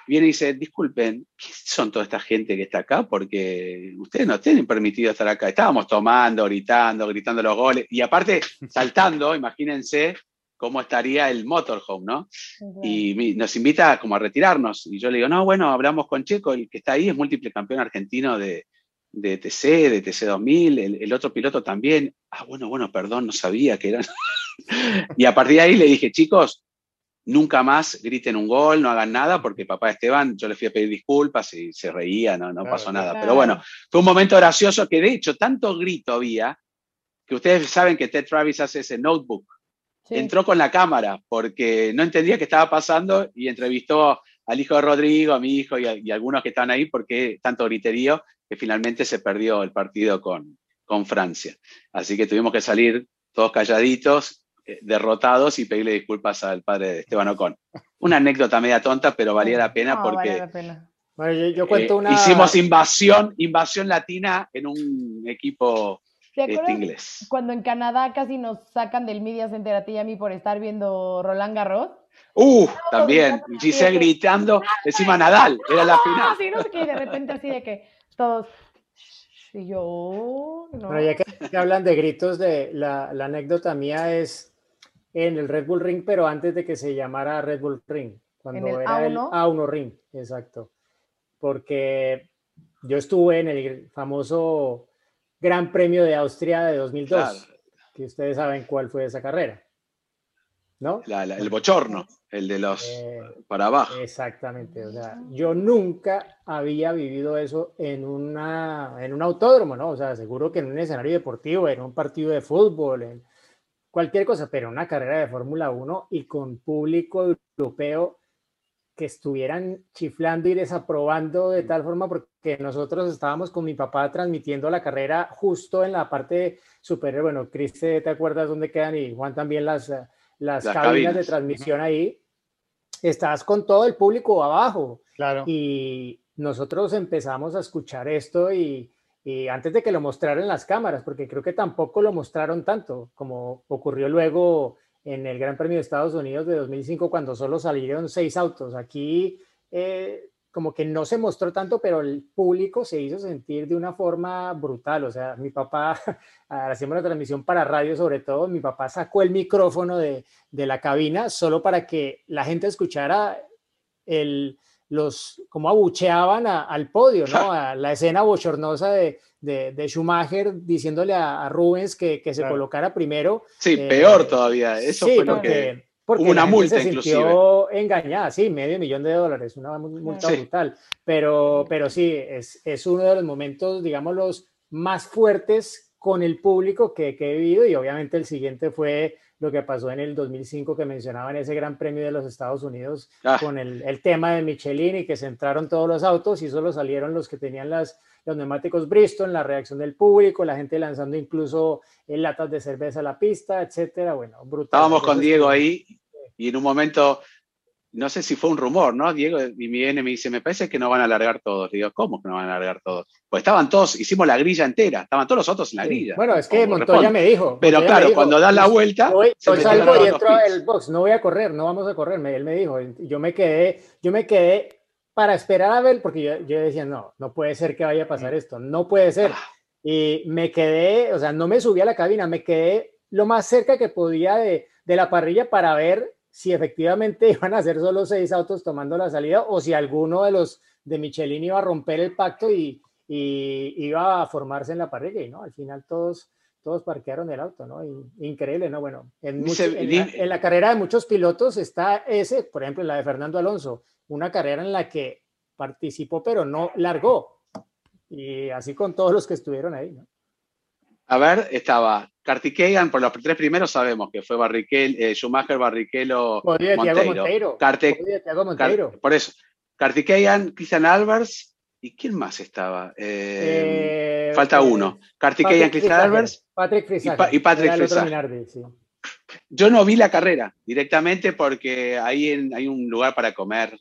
Viene y dice, disculpen, ¿qué son toda esta gente que está acá? Porque ustedes no tienen permitido estar acá. Estábamos tomando, gritando, gritando los goles y aparte saltando, imagínense cómo estaría el motorhome, ¿no? Y nos invita como a retirarnos. Y yo le digo, no, bueno, hablamos con Checo, el que está ahí es múltiple campeón argentino de, de TC, de TC 2000, el, el otro piloto también. Ah, bueno, bueno, perdón, no sabía que eran. y a partir de ahí le dije, chicos, nunca más griten un gol, no hagan nada, porque papá Esteban, yo le fui a pedir disculpas y se reía, no, no Claro, pasó nada. claro. Pero bueno, fue un momento gracioso que de hecho tanto grito había que ustedes saben que Ted Travis hace ese notebook Sí. entró con la cámara porque no entendía qué estaba pasando y entrevistó al hijo de Rodrigo, a mi hijo y, a- y algunos que están ahí porque tanto griterío que finalmente se perdió el partido con, con Francia. Así que tuvimos que salir todos calladitos, eh, derrotados y pedirle disculpas al padre de Esteban Ocon. Una anécdota media tonta, pero valía la pena No, porque vale la pena. Bueno, yo, yo cuento eh, una. hicimos invasión, invasión latina en un equipo ¿Te este, inglés. cuando en Canadá casi nos sacan del Media Center a ti y a mí por estar viendo Roland Garros? Uh, también. gritando Giselle gritando encima Nadal, era la Ah, final. sí, no sé qué, y de repente así de que todos. Y yo, "Oh, no. Bueno, ya que, que hablan de gritos, de la, la anécdota mía es en el Red Bull Ring, pero antes de que se llamara Red Bull Ring, cuando el era el A1? A1 Ring, exacto. Porque yo estuve en el famoso Gran Premio de Austria de 2002, Claro. que ustedes saben cuál fue esa carrera, ¿no? La- la- el bochorno, el de los Eh, para abajo. Exactamente, o sea, yo nunca había vivido eso en, una, en un autódromo, ¿no? O sea, seguro que en un escenario deportivo, en un partido de fútbol, en cualquier cosa, pero una carrera de Fórmula 1 y con público europeo que estuvieran chiflando y desaprobando de tal forma porque nosotros estábamos con mi papá transmitiendo la carrera justo en la parte superior. Bueno, Cris, ¿te acuerdas dónde quedan? Y Juan también las, las, Las cabinas, de cabinas. transmisión ahí. Estás con todo el público abajo. Claro. Y nosotros empezamos a escuchar esto y, y antes de que lo mostraran las cámaras, porque creo que tampoco lo mostraron tanto como ocurrió luego en el Gran Premio de Estados Unidos de 2005 cuando solo salieron seis autos. Aquí eh, como que no se mostró tanto, pero el público se hizo sentir de una forma brutal. O sea, mi papá, hacíamos la transmisión para radio sobre todo, mi papá sacó el micrófono de, de la cabina solo para que la gente escuchara el, los, cómo abucheaban a- al podio, ¿no? A la escena bochornosa de, de, de Schumacher diciéndole a, a Rubens que, que se Claro. colocara primero. Sí, Eh, peor todavía. Eso sí, fue lo que. Porque hubo una multa, se sintió engañada, sí, medio millón de dólares, una mu- multa Sí. brutal. Pero, pero sí, es, es uno de los momentos, digamos, los más fuertes con el público que, que he vivido y obviamente el siguiente fue lo que pasó en el 2005 que mencionaban ese Gran Premio de los Estados Unidos Ah. con el, el tema de Michelin y que se entraron todos los autos y solo salieron los que tenían las, los neumáticos Bristol, la reacción del público, la gente lanzando incluso eh, latas de cerveza a la pista, etcétera. Bueno, brutal. Estábamos con Diego ahí y en un momento, no sé si fue un rumor, ¿no? Diego y mi viene me dice, me parece que no van a largar todos. Le digo, ¿cómo que no van a largar todos? Pues estaban todos, hicimos la grilla entera, estaban todos los otros en la grilla. Bueno, es que Montoya responde. me dijo. Pero Montoya claro, dijo, cuando das la "Yo- vuelta, yo metieron salgo y entro al box, no voy a correr, no vamos a correr, me- él me dijo. Yo me quedé, yo me quedé para esperar a ver, porque yo, yo decía, no, no puede ser que vaya a Mm. pasar esto, no puede ser. Ah. Y me quedé, o sea, no me subí a la cabina, me quedé lo más cerca que podía de, de la parrilla para ver si efectivamente iban a ser solo seis autos tomando la salida o si alguno de los de Michelin iba a romper el pacto y, y iba a formarse en la parrilla. Y no, al final todos, todos parquearon el auto, ¿no? Y- increíble, ¿no? Bueno, en, la, en la carrera de muchos pilotos está ese, por ejemplo, la de Fernando Alonso, una carrera en la que participó pero no largó. Y así con todos los que estuvieron ahí, ¿no? A ver, estaba Kartikeyan, por los tres primeros sabemos que fue Barrichello, eh, Schumacher, Barrichello, Monteiro. Monteiro. Carte- Monteiro. por eso, Kartikeyan, Christian Albers, ¿y quién más estaba? Eh, Eh, falta eh, uno. Kartikeyan, Christian Albers. Patrick y, Frisager, Pa- y Patrick Frisager. Sí. Yo no vi la carrera directamente porque ahí en- hay un lugar para comer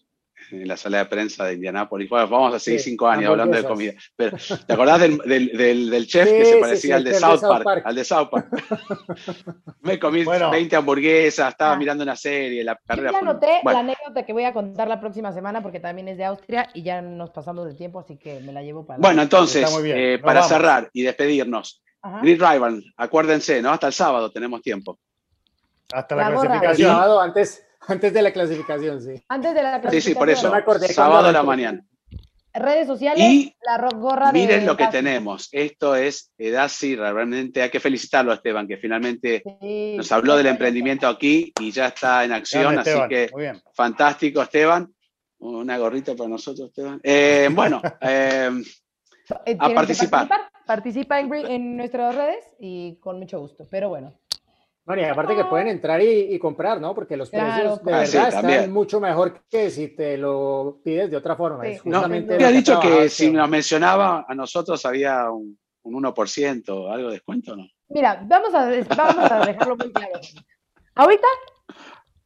en la sala de prensa de Indianápolis. Bueno, vamos a seguir Sí, cinco años hablando de comida. Pero, ¿Te acordás del, del- del- del chef Sí, que se parecía sí, al de South Park, Al de South Park. Me comí Bueno. 20 hamburguesas, estaba Ah. mirando una serie, la Yo carrera ya fue- anoté Bueno, la anécdota que voy a contar la próxima semana porque también es de Austria y ya nos pasamos del tiempo, así que me la llevo para la- Bueno, entonces, eh, para vamos. cerrar y despedirnos, Ajá. Grid Rival, acuérdense, ¿no? Hasta el sábado tenemos tiempo. Hasta la, La clasificación. sábado antes, antes de la clasificación, sí. Antes de la Sí, sí, por eso. No me acordé Sábado a la mañana. Redes sociales, Y la rock gorra de Miren lo que tenemos. Esto es Edasi, realmente hay que felicitarlo a Esteban, que finalmente Sí, nos habló del emprendimiento aquí y ya está en acción, así que Muy bien. fantástico, Esteban. Una gorrita para nosotros, Esteban. Eh, bueno, eh, Eh, a que participar. Participa en, en nuestras redes y con mucho gusto. Pero bueno, Bueno, y aparte que pueden entrar y, y comprar, ¿no? Porque los Claro, precios de Ah, sí, verdad están también. mucho mejor que si te lo pides de otra forma. Sí. Es no, había dicho que si nos mencionaba a nosotros había un, un 1%, algo de descuento, ¿no? mira, vamos a, vamos a dejarlo muy claro. Ahorita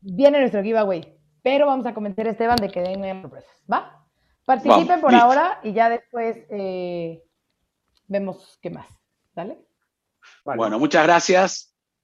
viene nuestro giveaway, pero vamos a convencer a Esteban de que den sorpresas, ¿va? Participen Vamos, por listo. ahora y ya después eh, vemos qué más, ¿vale? Vale. Bueno, muchas gracias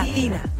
Latina.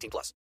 18 plus.